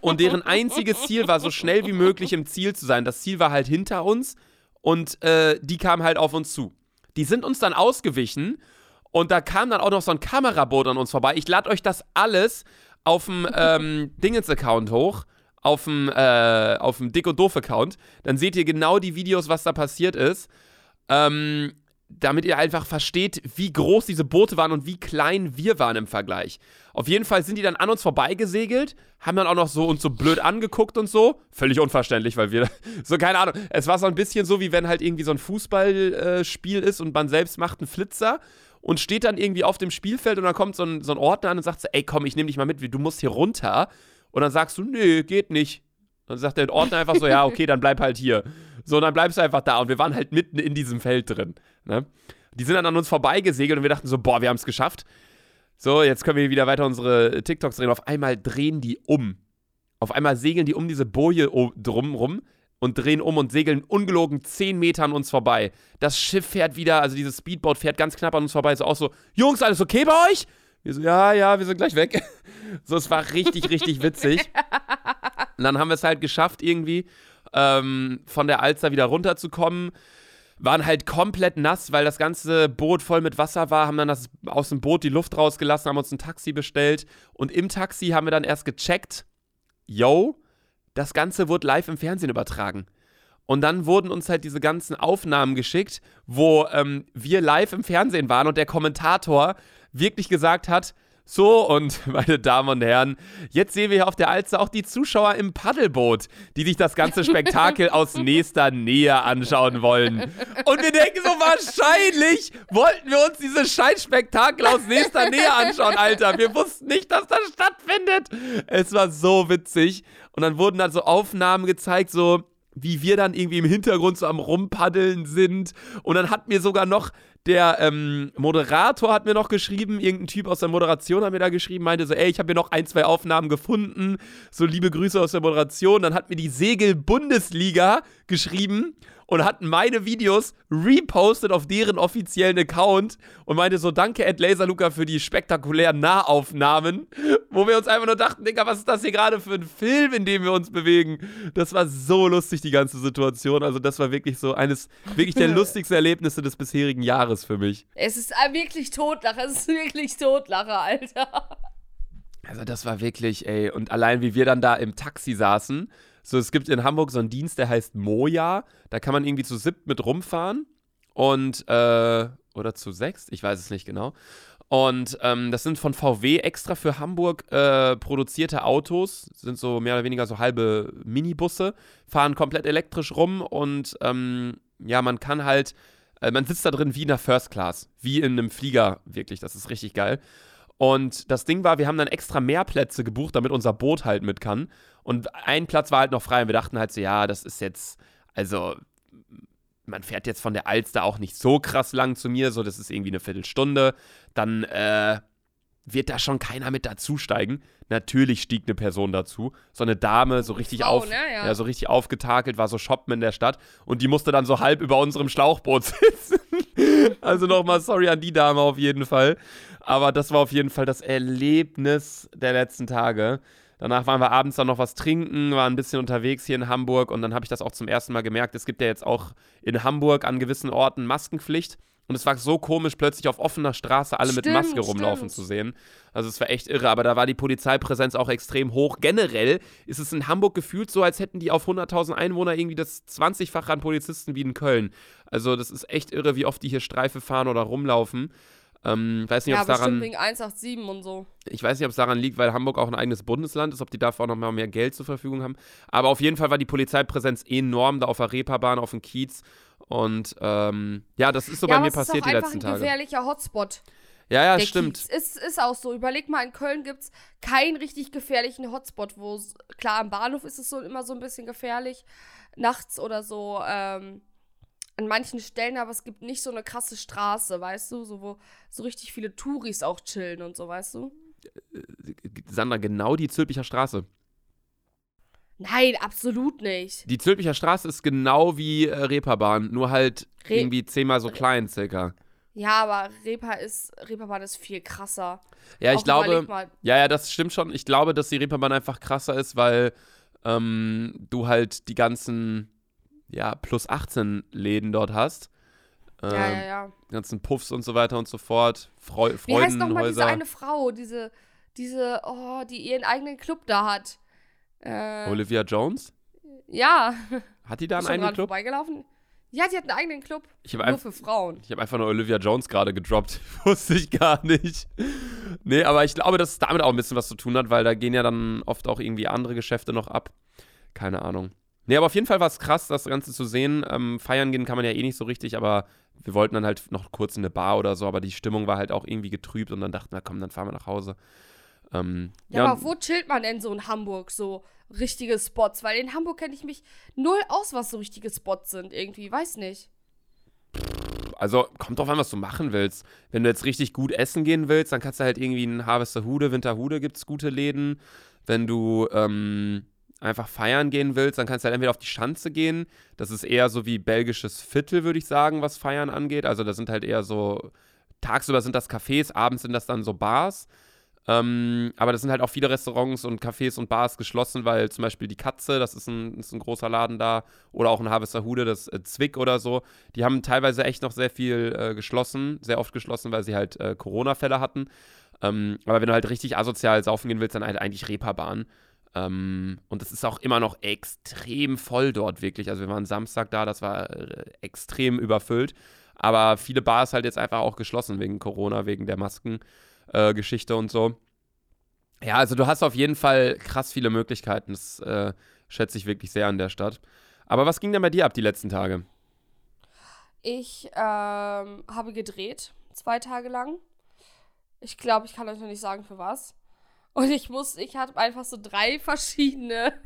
Und deren einziges Ziel war, so schnell wie möglich im Ziel zu sein. Das Ziel war halt hinter uns und äh, die kamen halt auf uns zu. Die sind uns dann ausgewichen und da kam dann auch noch so ein Kameraboot an uns vorbei. Ich lade euch das alles auf dem ähm, [LAUGHS] Dingens-Account hoch, auf dem, äh, auf dem Dick und Doof-Account. Dann seht ihr genau die Videos, was da passiert ist. Ähm, damit ihr einfach versteht, wie groß diese Boote waren und wie klein wir waren im Vergleich. Auf jeden Fall sind die dann an uns vorbeigesegelt, haben dann auch noch so uns so blöd angeguckt und so. Völlig unverständlich, weil wir, [LAUGHS] so keine Ahnung, es war so ein bisschen so, wie wenn halt irgendwie so ein Fußballspiel äh, ist und man selbst macht einen Flitzer und steht dann irgendwie auf dem Spielfeld und dann kommt so ein, so ein Ordner an und sagt so, ey komm, ich nehme dich mal mit, du musst hier runter. Und dann sagst du, nee, geht nicht. Dann sagt der Ordner einfach so, ja, okay, dann bleib halt hier. So, und dann bleibst du einfach da. Und wir waren halt mitten in diesem Feld drin. Ne? Die sind dann an uns vorbeigesegelt und wir dachten so, boah, wir haben es geschafft. So, jetzt können wir wieder weiter unsere TikToks drehen. Auf einmal drehen die um. Auf einmal segeln die um diese Boje drumrum und drehen um und segeln ungelogen 10 Meter an uns vorbei. Das Schiff fährt wieder, also dieses Speedboat fährt ganz knapp an uns vorbei. So auch so, Jungs, alles okay bei euch? Wir so, ja, ja, wir sind gleich weg. [LAUGHS] So, es war richtig, richtig witzig. [LAUGHS] Und dann haben wir es halt geschafft, irgendwie ähm, von der Alster wieder runterzukommen. Waren halt komplett nass, weil das ganze Boot voll mit Wasser war, haben dann das, aus dem Boot die Luft rausgelassen, haben uns ein Taxi bestellt und im Taxi haben wir dann erst gecheckt, yo, das Ganze wurde live im Fernsehen übertragen. Und dann wurden uns halt diese ganzen Aufnahmen geschickt, wo ähm, wir live im Fernsehen waren und der Kommentator wirklich gesagt hat, so, und [LAUGHS] meine Damen und Herren, jetzt sehen wir hier auf der Alster auch die Zuschauer im Paddelboot, die sich das ganze Spektakel aus [LAUGHS] nächster Nähe anschauen wollen. Und wir denken so, wahrscheinlich wollten wir uns dieses Scheißspektakel aus nächster Nähe anschauen, Alter. Wir wussten nicht, dass das stattfindet. Es war so witzig. Und dann wurden dann so Aufnahmen gezeigt, so wie wir dann irgendwie im Hintergrund so am Rumpaddeln sind. Und dann hat mir sogar noch der ähm, Moderator hat mir noch geschrieben, irgendein Typ aus der Moderation hat mir da geschrieben, meinte so, ey, ich habe hier noch ein, zwei Aufnahmen gefunden, so liebe Grüße aus der Moderation. Dann hat mir die Segel-Bundesliga geschrieben und hat meine Videos repostet auf deren offiziellen Account und meinte so, danke Ed Laserluca für die spektakulären Nahaufnahmen, wo wir uns einfach nur dachten, Digga, was ist das hier gerade für ein Film, in dem wir uns bewegen? Das war so lustig, die ganze Situation. Also das war wirklich so eines, wirklich der lustigsten Erlebnisse des bisherigen Jahres für mich. Es ist wirklich Totlache, es ist wirklich Totlache, Alter. Also das war wirklich, ey, und allein wie wir dann da im Taxi saßen so, es gibt in Hamburg so einen Dienst, der heißt Moja. Da kann man irgendwie zu siebt mit rumfahren. Und, äh, oder zu sechst, ich weiß es nicht genau. Und ähm, das sind von VW extra für Hamburg äh, produzierte Autos, sind so mehr oder weniger so halbe Minibusse, fahren komplett elektrisch rum und ähm, ja, man kann halt, äh, man sitzt da drin wie in der First Class, wie in einem Flieger, wirklich, das ist richtig geil. Und das Ding war, wir haben dann extra mehr Plätze gebucht, damit unser Boot halt mit kann. Und ein Platz war halt noch frei und wir dachten halt so, ja, das ist jetzt, also man fährt jetzt von der Alster auch nicht so krass lang zu mir, so das ist irgendwie eine Viertelstunde. Dann äh, wird da schon keiner mit dazusteigen. Natürlich stieg eine Person dazu, so eine Dame, so richtig Frau, auf, ne? ja. ja, so richtig aufgetakelt, war so shoppen in der Stadt und die musste dann so halb über unserem Schlauchboot [LAUGHS] sitzen. also nochmal sorry an die Dame auf jeden Fall, aber das war auf jeden Fall das Erlebnis der letzten Tage. Danach waren wir abends dann noch was trinken, waren ein bisschen unterwegs hier in Hamburg und dann habe ich das auch zum ersten Mal gemerkt. Es gibt ja jetzt auch in Hamburg an gewissen Orten Maskenpflicht. Und es war so komisch, plötzlich auf offener Straße alle Stimmt, mit Maske rumlaufen stimmt. zu sehen. Also es war echt irre, aber da war die Polizeipräsenz auch extrem hoch. Generell ist es in Hamburg gefühlt so, als hätten die auf 100.000 Einwohner irgendwie das 20-fache an Polizisten wie in Köln. Also das ist echt irre, wie oft die hier Streife fahren oder rumlaufen. Ähm, weiß nicht, ja, es daran, wegen 187 und so. ich weiß nicht, ob es daran liegt, weil Hamburg auch ein eigenes Bundesland ist, ob die dafür auch noch mal mehr Geld zur Verfügung haben. Aber auf jeden Fall war die Polizeipräsenz enorm da auf der Reeperbahn, auf dem Kiez. Und ähm, ja, das ist so ja, bei mir es passiert ist die auch einfach letzten ein Tage. gefährlicher Hotspot. Ja, ja, der stimmt. Kiez. Ist, ist auch so. Überleg mal, in Köln gibt es keinen richtig gefährlichen Hotspot, wo es, klar, am Bahnhof ist es so immer so ein bisschen gefährlich, nachts oder so, ähm, an manchen Stellen, aber es gibt nicht so eine krasse Straße, weißt du, so wo so richtig viele Touris auch chillen und so, weißt du? Sandra, genau die Zülpicher Straße. Nein, absolut nicht. Die Zülpicher Straße ist genau wie äh, Reeperbahn, nur halt Re- irgendwie zehnmal so klein circa. Ja, aber Reeper ist, Reeperbahn ist viel krasser. Ja, ich Auch glaube, ja, ja, das stimmt schon. Ich glaube, dass die Reeperbahn einfach krasser ist, weil ähm, du halt die ganzen, ja, plus 18 Läden dort hast. Ähm, ja, ja, ja. Die ganzen Puffs und so weiter und so fort. Freu Wie heißt nochmal diese Freudenhäuser. eine Frau, diese, diese, oh, die ihren eigenen Club da hat? Äh, Olivia Jones? ja. Hat die da einen eigenen gerade Club? vorbeigelaufen? Ja, die hat einen eigenen Club. Nur für Frauen. Ich habe einfach nur Olivia Jones gerade gedroppt. [LAUGHS] Wusste ich gar nicht. Nee, aber ich glaube, dass es damit auch ein bisschen was zu tun hat, weil da gehen ja dann oft auch irgendwie andere Geschäfte noch ab. Keine Ahnung. Nee, aber auf jeden Fall war es krass, das Ganze zu sehen. Ähm, feiern gehen kann man ja eh nicht so richtig, aber wir wollten dann halt noch kurz in eine Bar oder so, aber die Stimmung war halt auch irgendwie getrübt und dann dachten wir, komm, dann fahren wir nach Hause. Ähm, Ja, und- aber wo chillt man denn so in Hamburg? So richtige Spots? Weil in Hamburg kenne ich mich null aus, was so richtige Spots sind. Irgendwie, weiß nicht. Also kommt drauf an, was du machen willst. Wenn du jetzt richtig gut essen gehen willst, dann kannst du halt irgendwie in Harvesterhude, Winterhude gibt es gute Läden. Wenn du ähm, einfach feiern gehen willst, dann kannst du halt entweder auf die Schanze gehen. Das ist eher so wie belgisches Viertel, würde ich sagen, was Feiern angeht. Also das sind halt eher so, tagsüber sind das Cafés, abends sind das dann so Bars. Ähm, aber das sind halt auch viele Restaurants und Cafés und Bars geschlossen, weil zum Beispiel die Katze, das ist ein, ist ein großer Laden da, oder auch ein Harvesterhude, das äh, Zwick oder so, die haben teilweise echt noch sehr viel äh, geschlossen, sehr oft geschlossen, weil sie halt äh, Corona-Fälle hatten. Ähm, aber wenn du halt richtig asozial saufen gehen willst, dann halt eigentlich Reeperbahn. Ähm, und es ist auch immer noch extrem voll dort, wirklich. Also wir waren Samstag da, das war äh, extrem überfüllt. Aber viele Bars halt jetzt einfach auch geschlossen wegen Corona, wegen der Maskengeschichte und so. Ja, also du hast auf jeden Fall krass viele Möglichkeiten. Das äh, schätze ich wirklich sehr an der Stadt. Aber was ging denn bei dir ab die letzten Tage? Ich ähm, habe gedreht, zwei Tage lang. Ich glaube, ich kann euch noch nicht sagen, für was. Und ich muss, ich hatte einfach so drei verschiedene.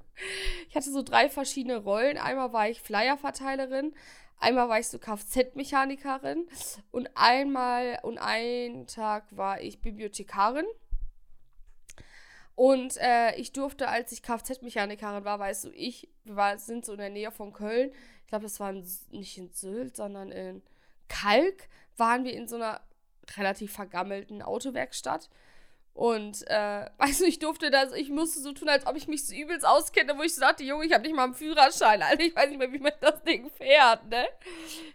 [LAUGHS] ich hatte so drei verschiedene Rollen. Einmal war ich Flyerverteilerin, einmal war ich so Kfz-Mechanikerin und einmal und einen Tag war ich Bibliothekarin. Und äh, ich durfte, als ich Kfz-Mechanikerin war, weißt du, ich, wir war, sind so in der Nähe von Köln. Ich glaube, das war in, nicht in Sylt, sondern in Kalk, waren wir in so einer relativ vergammelten Autowerkstatt. Und, äh, [LAUGHS] weißt du, ich durfte das, ich musste so tun, als ob ich mich so übelst auskenne, wo ich so dachte, Junge, ich habe nicht mal einen Führerschein, [LAUGHS] Alter, ich weiß nicht mehr, wie man das Ding fährt, ne?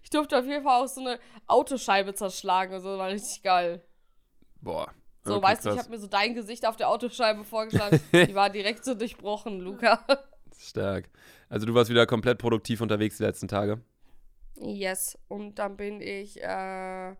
Ich durfte auf jeden Fall auch so eine Autoscheibe zerschlagen und so, war richtig geil. Boah. So, okay, weißt du, ich habe mir so dein Gesicht auf der Autoscheibe vorgeschlagen, [LAUGHS] die war direkt so durchbrochen, Luca. Stark. Also du warst wieder komplett produktiv unterwegs die letzten Tage. Yes, und dann bin ich, äh,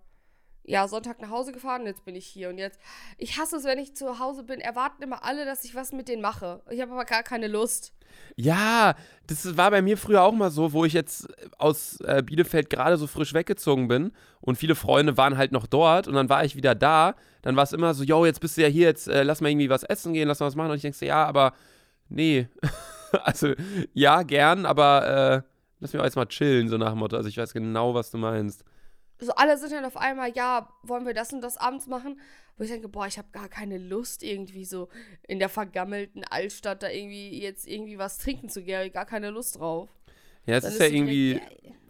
ja, Sonntag nach Hause gefahren jetzt bin ich hier. Und jetzt, ich hasse es, wenn ich zu Hause bin, erwarten immer alle, dass ich was mit denen mache. Ich habe aber gar keine Lust. Ja, das war bei mir früher auch mal so, wo ich jetzt aus äh, Bielefeld gerade so frisch weggezogen bin und viele Freunde waren halt noch dort und dann war ich wieder da. Dann war es immer so, yo, jetzt bist du ja hier, jetzt äh, lass mal irgendwie was essen gehen, lass mal was machen. Und ich denke ja, aber nee. [LAUGHS] also, ja, gern, aber äh, lass mich auch jetzt mal chillen, so nach dem Motto. Also ich weiß genau, was du meinst. So, alle sind dann auf einmal, ja, wollen wir das und das abends machen? Wo ich denke, boah, ich habe gar keine Lust, irgendwie so in der vergammelten Altstadt da irgendwie jetzt irgendwie was trinken zu gehen. Gar keine Lust drauf. Ja, es ist ja irgendwie ja,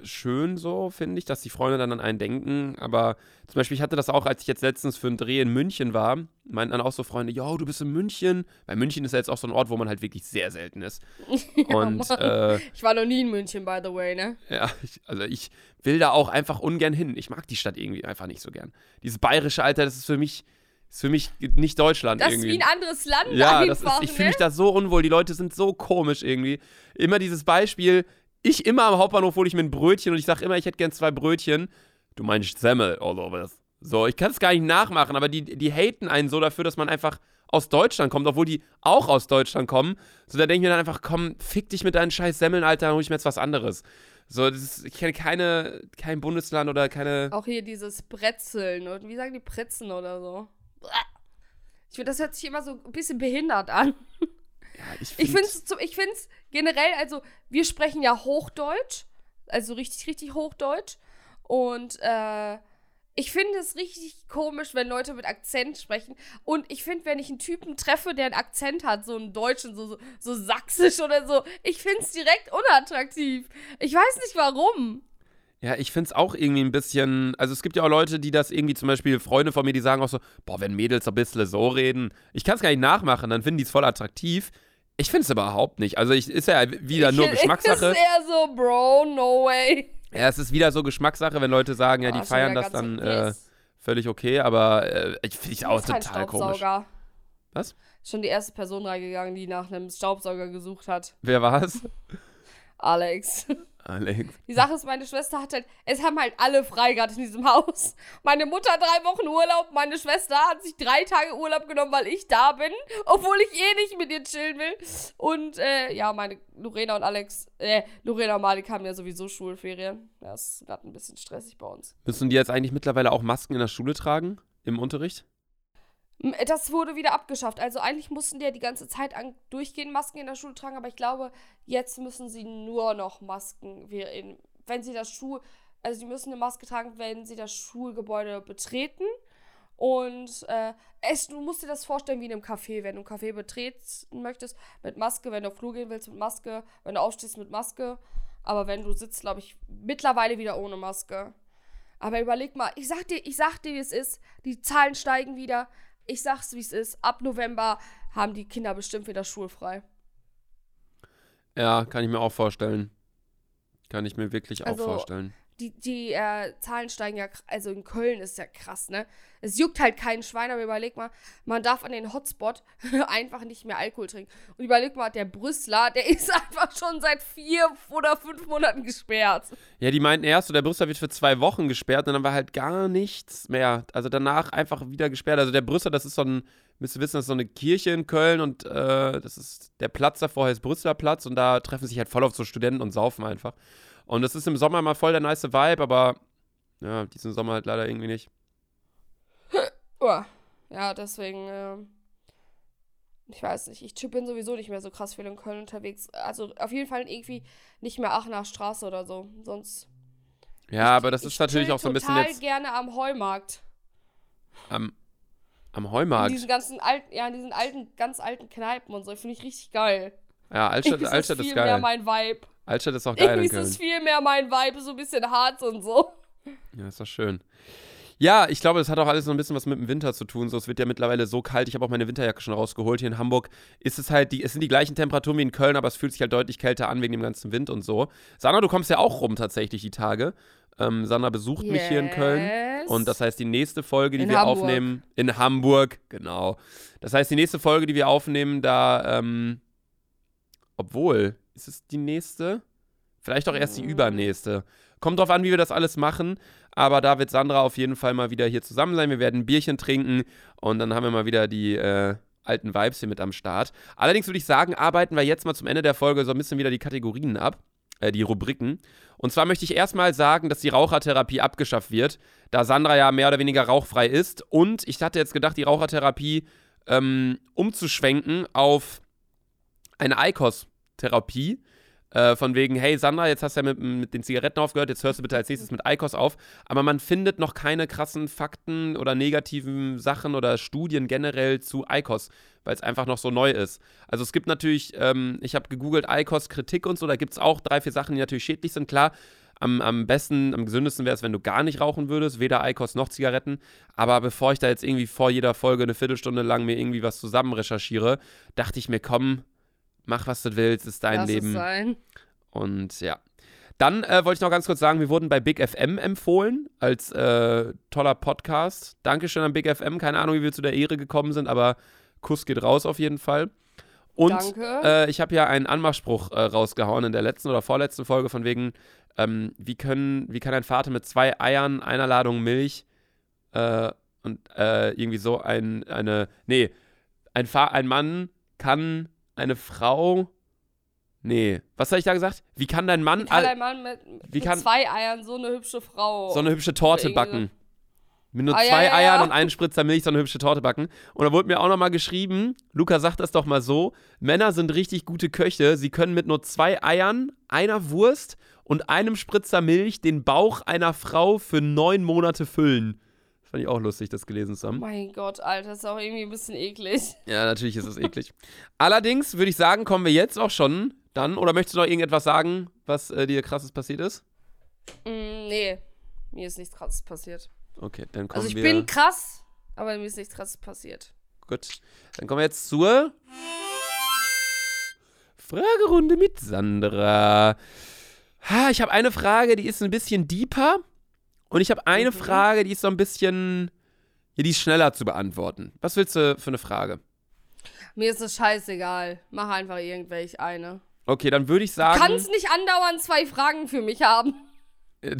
schön so, finde ich, dass die Freunde dann an einen denken. Aber zum Beispiel, ich hatte das auch, als ich jetzt letztens für einen Dreh in München war, meinten dann auch so Freunde, yo, du bist in München. Weil München ist ja jetzt auch so ein Ort, wo man halt wirklich sehr selten ist. [LAUGHS] Und Mann. äh, Ich war noch nie in München, by the way, ne? ja, ich, also ich will da auch einfach ungern hin. Ich mag die Stadt irgendwie einfach nicht so gern. Dieses bayerische Alter, das ist für mich, ist für mich nicht Deutschland Das ist irgendwie. wie ein anderes Land Ja, das ist, ich fühle ne? mich da so unwohl. Die Leute sind so komisch irgendwie. Immer dieses Beispiel, ich immer am Hauptbahnhof hole ich mir ein Brötchen und ich sage immer, ich hätte gern zwei Brötchen. Du meinst Semmel all over this. So, ich kann es gar nicht nachmachen, aber die, die haten einen so dafür, dass man einfach aus Deutschland kommt, obwohl die auch aus Deutschland kommen. So, da denke ich mir dann einfach, komm, fick dich mit deinen scheiß Semmeln, Alter, dann hol ich mir jetzt was anderes. So, ist, ich kenne keine, kein Bundesland oder keine. Auch hier dieses Brezeln und wie sagen die Pretzen oder so. Ich finde, das hört sich immer so ein bisschen behindert an. [LAUGHS] Ja, ich finde es ich find's generell, also wir sprechen ja Hochdeutsch, also richtig, richtig Hochdeutsch. Und äh, ich finde es richtig komisch, wenn Leute mit Akzent sprechen. Und ich finde, wenn ich einen Typen treffe, der einen Akzent hat, so einen deutschen, so, so, so sächsisch oder so, ich finde es direkt unattraktiv. Ich weiß nicht warum. Ja, ich finde es auch irgendwie ein bisschen. Also, es gibt ja auch Leute, die das irgendwie, zum Beispiel Freunde von mir, die sagen auch so: Boah, wenn Mädels ein bisschen so reden, ich kann es gar nicht nachmachen, dann finden die es voll attraktiv. Ich finde es überhaupt nicht. Also, ich, ist ja wieder nur ich, Geschmackssache. Ist eher so, Bro, no way. Ja, es ist wieder so Geschmackssache, wenn Leute sagen, ja, die Ah, schon feiern wieder das dann äh, völlig okay, aber äh, ich finde ich auch kein total komisch. Was? Schon die erste Person reingegangen, die nach einem Staubsauger gesucht hat. Wer war's? Alex. Alex. Die Sache ist, meine Schwester hat halt, es haben halt alle frei gerade in diesem Haus. Meine Mutter hat drei Wochen Urlaub, meine Schwester hat sich drei Tage Urlaub genommen, weil ich da bin, obwohl ich eh nicht mit ihr chillen will. Und äh, ja, meine Lorena und Alex, äh, Lorena und Malik haben ja sowieso Schulferien. Das ist gerade ein bisschen stressig bei uns. Müssen die jetzt eigentlich mittlerweile auch Masken in der Schule tragen? Im Unterricht? Das wurde wieder abgeschafft. Also eigentlich mussten die ja die ganze Zeit an, durchgehend Masken in der Schule tragen, aber ich glaube, jetzt müssen sie nur noch Masken, wenn sie das Schul, also sie müssen eine Maske tragen, wenn sie das Schulgebäude betreten. Und äh, es, du musst dir das vorstellen wie in einem Café. Wenn du ein Café betreten möchtest, mit Maske, wenn du auf Flur gehen willst, mit Maske, wenn du aufstehst, mit Maske. Aber wenn du sitzt, glaube ich, mittlerweile wieder ohne Maske. Aber überleg mal, ich sag dir, ich sag dir, wie es ist. Die Zahlen steigen wieder. Ich sag's, wie es ist. Ab November haben die Kinder bestimmt wieder schulfrei. Ja, kann ich mir auch vorstellen. Kann ich mir wirklich Also, auch vorstellen. Die, die äh, Zahlen steigen ja, also in Köln ist ja krass, ne? Es juckt halt keinen Schwein, aber überleg mal, man darf an den Hotspot [LAUGHS] einfach nicht mehr Alkohol trinken. Und überleg mal, der Brüsseler, der [LAUGHS] ist einfach schon seit vier oder fünf Monaten gesperrt. Ja, die meinten erst, so der Brüsseler wird für zwei Wochen gesperrt und dann war halt gar nichts mehr. Also danach einfach wieder gesperrt. Also der Brüsseler, das ist so ein, müsst ihr wissen, das ist so eine Kirche in Köln und äh, das ist, der Platz davor heißt Brüsseler Platz und da treffen sich halt voll auf so Studenten und saufen einfach. Und das ist im Sommer mal voll der nice Vibe, aber ja, diesen Sommer halt leider irgendwie nicht. [LAUGHS] Ja, deswegen, ähm, ich weiß nicht. Ich bin sowieso nicht mehr so krass viel in Köln unterwegs. Also auf jeden Fall irgendwie nicht mehr Aachener Straße oder so. Sonst. Ja, aber das ich ist natürlich auch so ein bisschen jetzt gerne am Heumarkt. am, am In Heumarkt. diesen ganzen alten, ja, in diesen alten, ganz alten Kneipen und so. Finde ich richtig geil. Ja, Altstadt, ist Altstadt ist viel mehr geil. mein Vibe. Altstadt ist auch geil Irgendwie ist es viel mehr mein Vibe, so ein bisschen hart und so. Ja, ist doch schön. Ja, ich glaube, das hat auch alles so ein bisschen was mit dem Winter zu tun. So, es wird ja mittlerweile so kalt. Ich habe auch meine Winterjacke schon rausgeholt. Hier in Hamburg ist es halt, die, es sind die gleichen Temperaturen wie in Köln, aber es fühlt sich halt deutlich kälter an wegen dem ganzen Wind und so. Sandra, du kommst ja auch rum tatsächlich die Tage. Ähm, Sandra besucht mich hier in Köln. Yes. Und das heißt, die nächste Folge, die In wir Hamburg. aufnehmen, in Hamburg, genau. Das heißt, die nächste Folge, die wir aufnehmen, da, ähm, obwohl, ist es die nächste? Vielleicht auch erst die Mm. übernächste. Kommt drauf an, wie wir das alles machen. Aber da wird Sandra auf jeden Fall mal wieder hier zusammen sein. Wir werden ein Bierchen trinken und dann haben wir mal wieder die äh, alten Vibes hier mit am Start. Allerdings würde ich sagen, arbeiten wir jetzt mal zum Ende der Folge so ein bisschen wieder die Kategorien ab, äh, die Rubriken. Und zwar möchte ich erstmal sagen, dass die Rauchertherapie abgeschafft wird, da Sandra ja mehr oder weniger rauchfrei ist. Und ich hatte jetzt gedacht, die Rauchertherapie ähm, umzuschwenken auf eine ICOS-Therapie. Äh, von wegen, hey Sandra, jetzt hast du ja mit, mit den Zigaretten aufgehört, jetzt hörst du bitte als nächstes mit ICOS auf. Aber man findet noch keine krassen Fakten oder negativen Sachen oder Studien generell zu ICOS, weil es einfach noch so neu ist. Also es gibt natürlich, ähm, ich habe gegoogelt ICOS-Kritik und so, da gibt es auch drei, vier Sachen, die natürlich schädlich sind. Klar, am, am besten, am gesündesten wäre es, wenn du gar nicht rauchen würdest, weder ICOS noch Zigaretten. Aber bevor ich da jetzt irgendwie vor jeder Folge eine Viertelstunde lang mir irgendwie was zusammen recherchiere, dachte ich mir, komm, mach was du willst, ist dein Lass es Leben. sein. Und ja. Dann äh, wollte ich noch ganz kurz sagen, wir wurden bei Big FM empfohlen als äh, toller Podcast. Dankeschön an Big FM. Keine Ahnung, wie wir zu der Ehre gekommen sind, aber Kuss geht raus auf jeden Fall. Und äh, ich habe ja einen Anmachspruch äh, rausgehauen in der letzten oder vorletzten Folge von wegen, ähm, wie, können, wie kann ein Vater mit zwei Eiern, einer Ladung Milch Äh, und äh, irgendwie so ein, eine, nee, ein, Fa ein Mann kann eine Frau, nee, was habe ich da gesagt? Wie kann dein Mann, Wie kann all- ein Mann mit, wie mit kann- zwei Eiern so eine hübsche Frau. so eine hübsche Torte backen? Mit nur Ah, ja, zwei ja, Eiern ja. und einen Spritzer Milch so eine hübsche Torte backen. Und da wurde mir auch nochmal geschrieben, Luca sagt das doch mal so, Männer sind richtig gute Köche, sie können mit nur zwei Eiern, einer Wurst und einem Spritzer Milch den Bauch einer Frau für neun Monate füllen. Fand ich auch lustig, das gelesen zu haben. mein Gott, Alter, ist auch irgendwie ein bisschen eklig. Ja, natürlich ist es eklig. Allerdings würde ich sagen, kommen wir jetzt auch schon dann. Oder möchtest du noch irgendetwas sagen, was äh, dir krasses passiert ist? Mm, nee, mir ist nichts krasses passiert. Okay, dann kommen Also ich wir. bin krass, aber mir ist nichts krasses passiert. Gut. Dann kommen wir jetzt zur Fragerunde mit Sandra. Ha, ich habe eine Frage, die ist ein bisschen deeper. Und ich habe eine Mhm. Frage, die ist so ein bisschen. Ja, die ist schneller zu beantworten. Was willst du für eine Frage? Mir ist es scheißegal. Mach einfach irgendwelche eine. Okay, dann würde ich Du sagen. kannst nicht andauernd zwei Fragen für mich haben. [LAUGHS] Äh,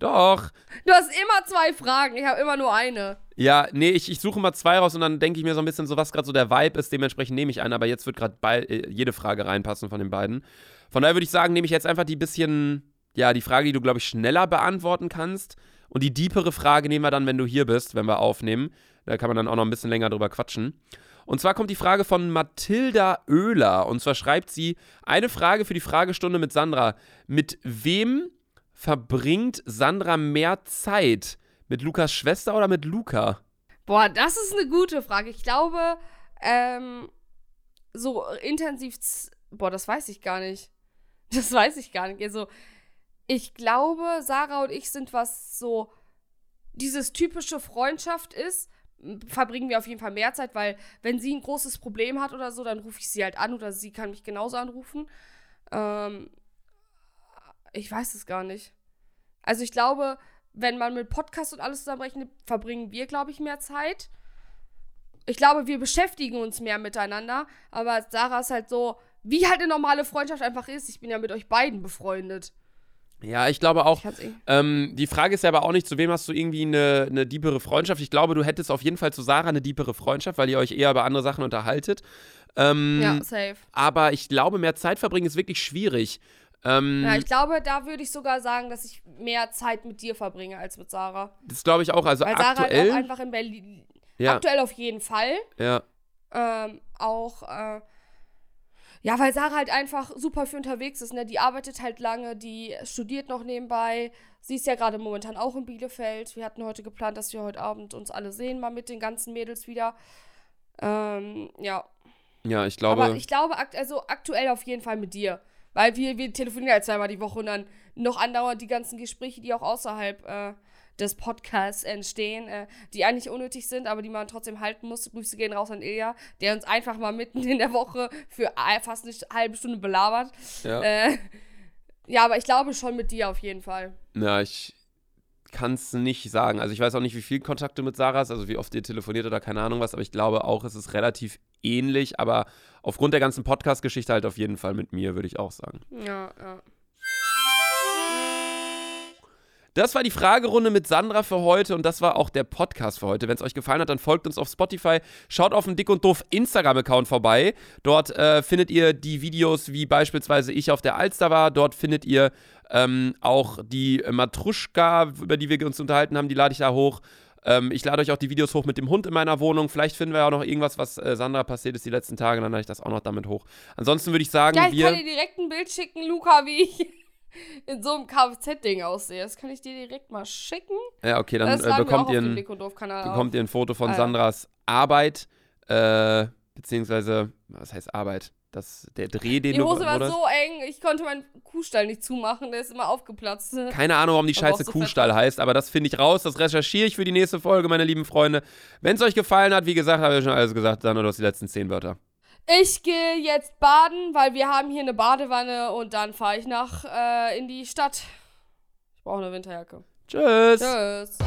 Doch. Du hast immer zwei Fragen, ich habe immer nur eine. Ja, nee, ich, ich suche mal zwei raus und dann denke ich mir so ein bisschen so, was gerade so der Vibe ist. Dementsprechend nehme ich einen, aber jetzt wird gerade äh, jede Frage reinpassen von den beiden. Von daher würde ich sagen, nehme ich jetzt einfach die bisschen, ja, die Frage, die du, glaube ich, schneller beantworten kannst. Und die deepere Frage nehmen wir dann, wenn du hier bist, wenn wir aufnehmen. Da kann man dann auch noch ein bisschen länger drüber quatschen. Und zwar kommt die Frage von Mathilda Oehler. Und zwar schreibt sie: Eine Frage für die Fragestunde mit Sandra. Mit wem verbringt Sandra mehr Zeit? Mit Lukas Schwester oder mit Luca? Boah, das ist eine gute Frage. Ich glaube, ähm, so intensiv. Boah, das weiß ich gar nicht. Das weiß ich gar nicht. Also, ich glaube, Sarah und ich sind, was so dieses typische Freundschaft ist, verbringen wir auf jeden Fall mehr Zeit, weil wenn sie ein großes Problem hat oder so, dann rufe ich sie halt an oder sie kann mich genauso anrufen. Ähm, ich weiß es gar nicht. Also ich glaube, wenn man mit Podcast und alles zusammenrechnet, verbringen wir, glaube ich, mehr Zeit. Ich glaube, wir beschäftigen uns mehr miteinander, aber Sarah ist halt so, wie halt eine normale Freundschaft einfach ist. Ich bin ja mit euch beiden befreundet. Ja, ich glaube auch. Ich eh- Ähm, die Frage ist ja aber auch nicht, zu wem hast du irgendwie eine, eine diepere Freundschaft? Ich glaube, du hättest auf jeden Fall zu Sarah eine diepere Freundschaft, weil ihr euch eher über andere Sachen unterhaltet. Ähm, Ja, safe. Aber ich glaube, mehr Zeit verbringen ist wirklich schwierig. Ähm, Ja, ich glaube, da würde ich sogar sagen, dass ich mehr Zeit mit dir verbringe als mit Sarah. das glaube ich auch. Also Weil Sarah halt aktuell. auch einfach in Berlin. ja, Aktuell auf jeden Fall. ja. Ähm, auch, äh, ja, weil Sarah halt einfach super viel unterwegs ist, ne? Die arbeitet halt lange, die studiert noch nebenbei. Sie ist ja gerade momentan auch in Bielefeld. Wir hatten heute geplant, dass wir heute Abend uns alle sehen, mal mit den ganzen Mädels wieder. Ähm, ja. Ja, ich glaube. Aber ich glaube, akt also aktuell auf jeden Fall mit dir. Weil wir, wir telefonieren halt zweimal die Woche und dann noch andauernd die ganzen Gespräche, die auch außerhalb äh, des Podcasts entstehen, äh, die eigentlich unnötig sind, aber die man trotzdem halten muss. Grüße gehen raus an Ilja, der uns einfach mal mitten in der Woche für äh, fast eine halbe Stunde belabert. ja. Äh, ja, aber ich glaube schon mit dir auf jeden Fall. Ja, ich kann es nicht sagen. Also ich weiß auch nicht, wie viel Kontakt du mit Sarah hast, also wie oft ihr telefoniert oder keine Ahnung was, aber ich glaube auch, es ist relativ ähnlich, aber aufgrund der ganzen Podcast-Geschichte halt auf jeden Fall mit mir, würde ich auch sagen. Ja, ja. Das war die Fragerunde mit Sandra für heute und das war auch der Podcast für heute. Wenn es euch gefallen hat, dann folgt uns auf Spotify, schaut auf dem Dick und Doof Instagram-Account vorbei. Dort äh, findet ihr die Videos, wie beispielsweise ich auf der Alster war. Dort findet ihr ähm, auch die Matruschka, über die wir uns unterhalten haben, die lade ich da hoch. Ähm, ich lade euch auch die Videos hoch mit dem Hund in meiner Wohnung. Vielleicht finden wir auch noch irgendwas, was äh, Sandra passiert ist die letzten Tage, dann lade ich das auch noch damit hoch. Ansonsten würde ich sagen, Ja, ich wir. kann dir direkt ein Bild schicken, Luca, wie ich in so einem Kfz-Ding aussehe. Das kann ich dir direkt mal schicken. Ja, okay, dann äh, bekommt ihr ein. Bekommt ihr ein Foto von Ah, ja. Sandras Arbeit, äh, beziehungsweise, was heißt Arbeit? Das, der Dreh, den Die du Hose war oder? so eng, ich konnte meinen Kuhstall nicht zumachen, der ist immer aufgeplatzt. Keine Ahnung, warum die [LAUGHS] Aber Scheiße so Kuhstall heißt, aber das finde ich raus, das recherchiere ich für die nächste Folge, meine lieben Freunde. Wenn es euch gefallen hat, wie gesagt, habe ich schon alles gesagt, du hast die letzten zehn Wörter. Ich gehe jetzt baden, weil wir haben hier eine Badewanne und dann fahre ich nach äh, in die Stadt. Ich brauche eine Winterjacke. Tschüss. Tschüss.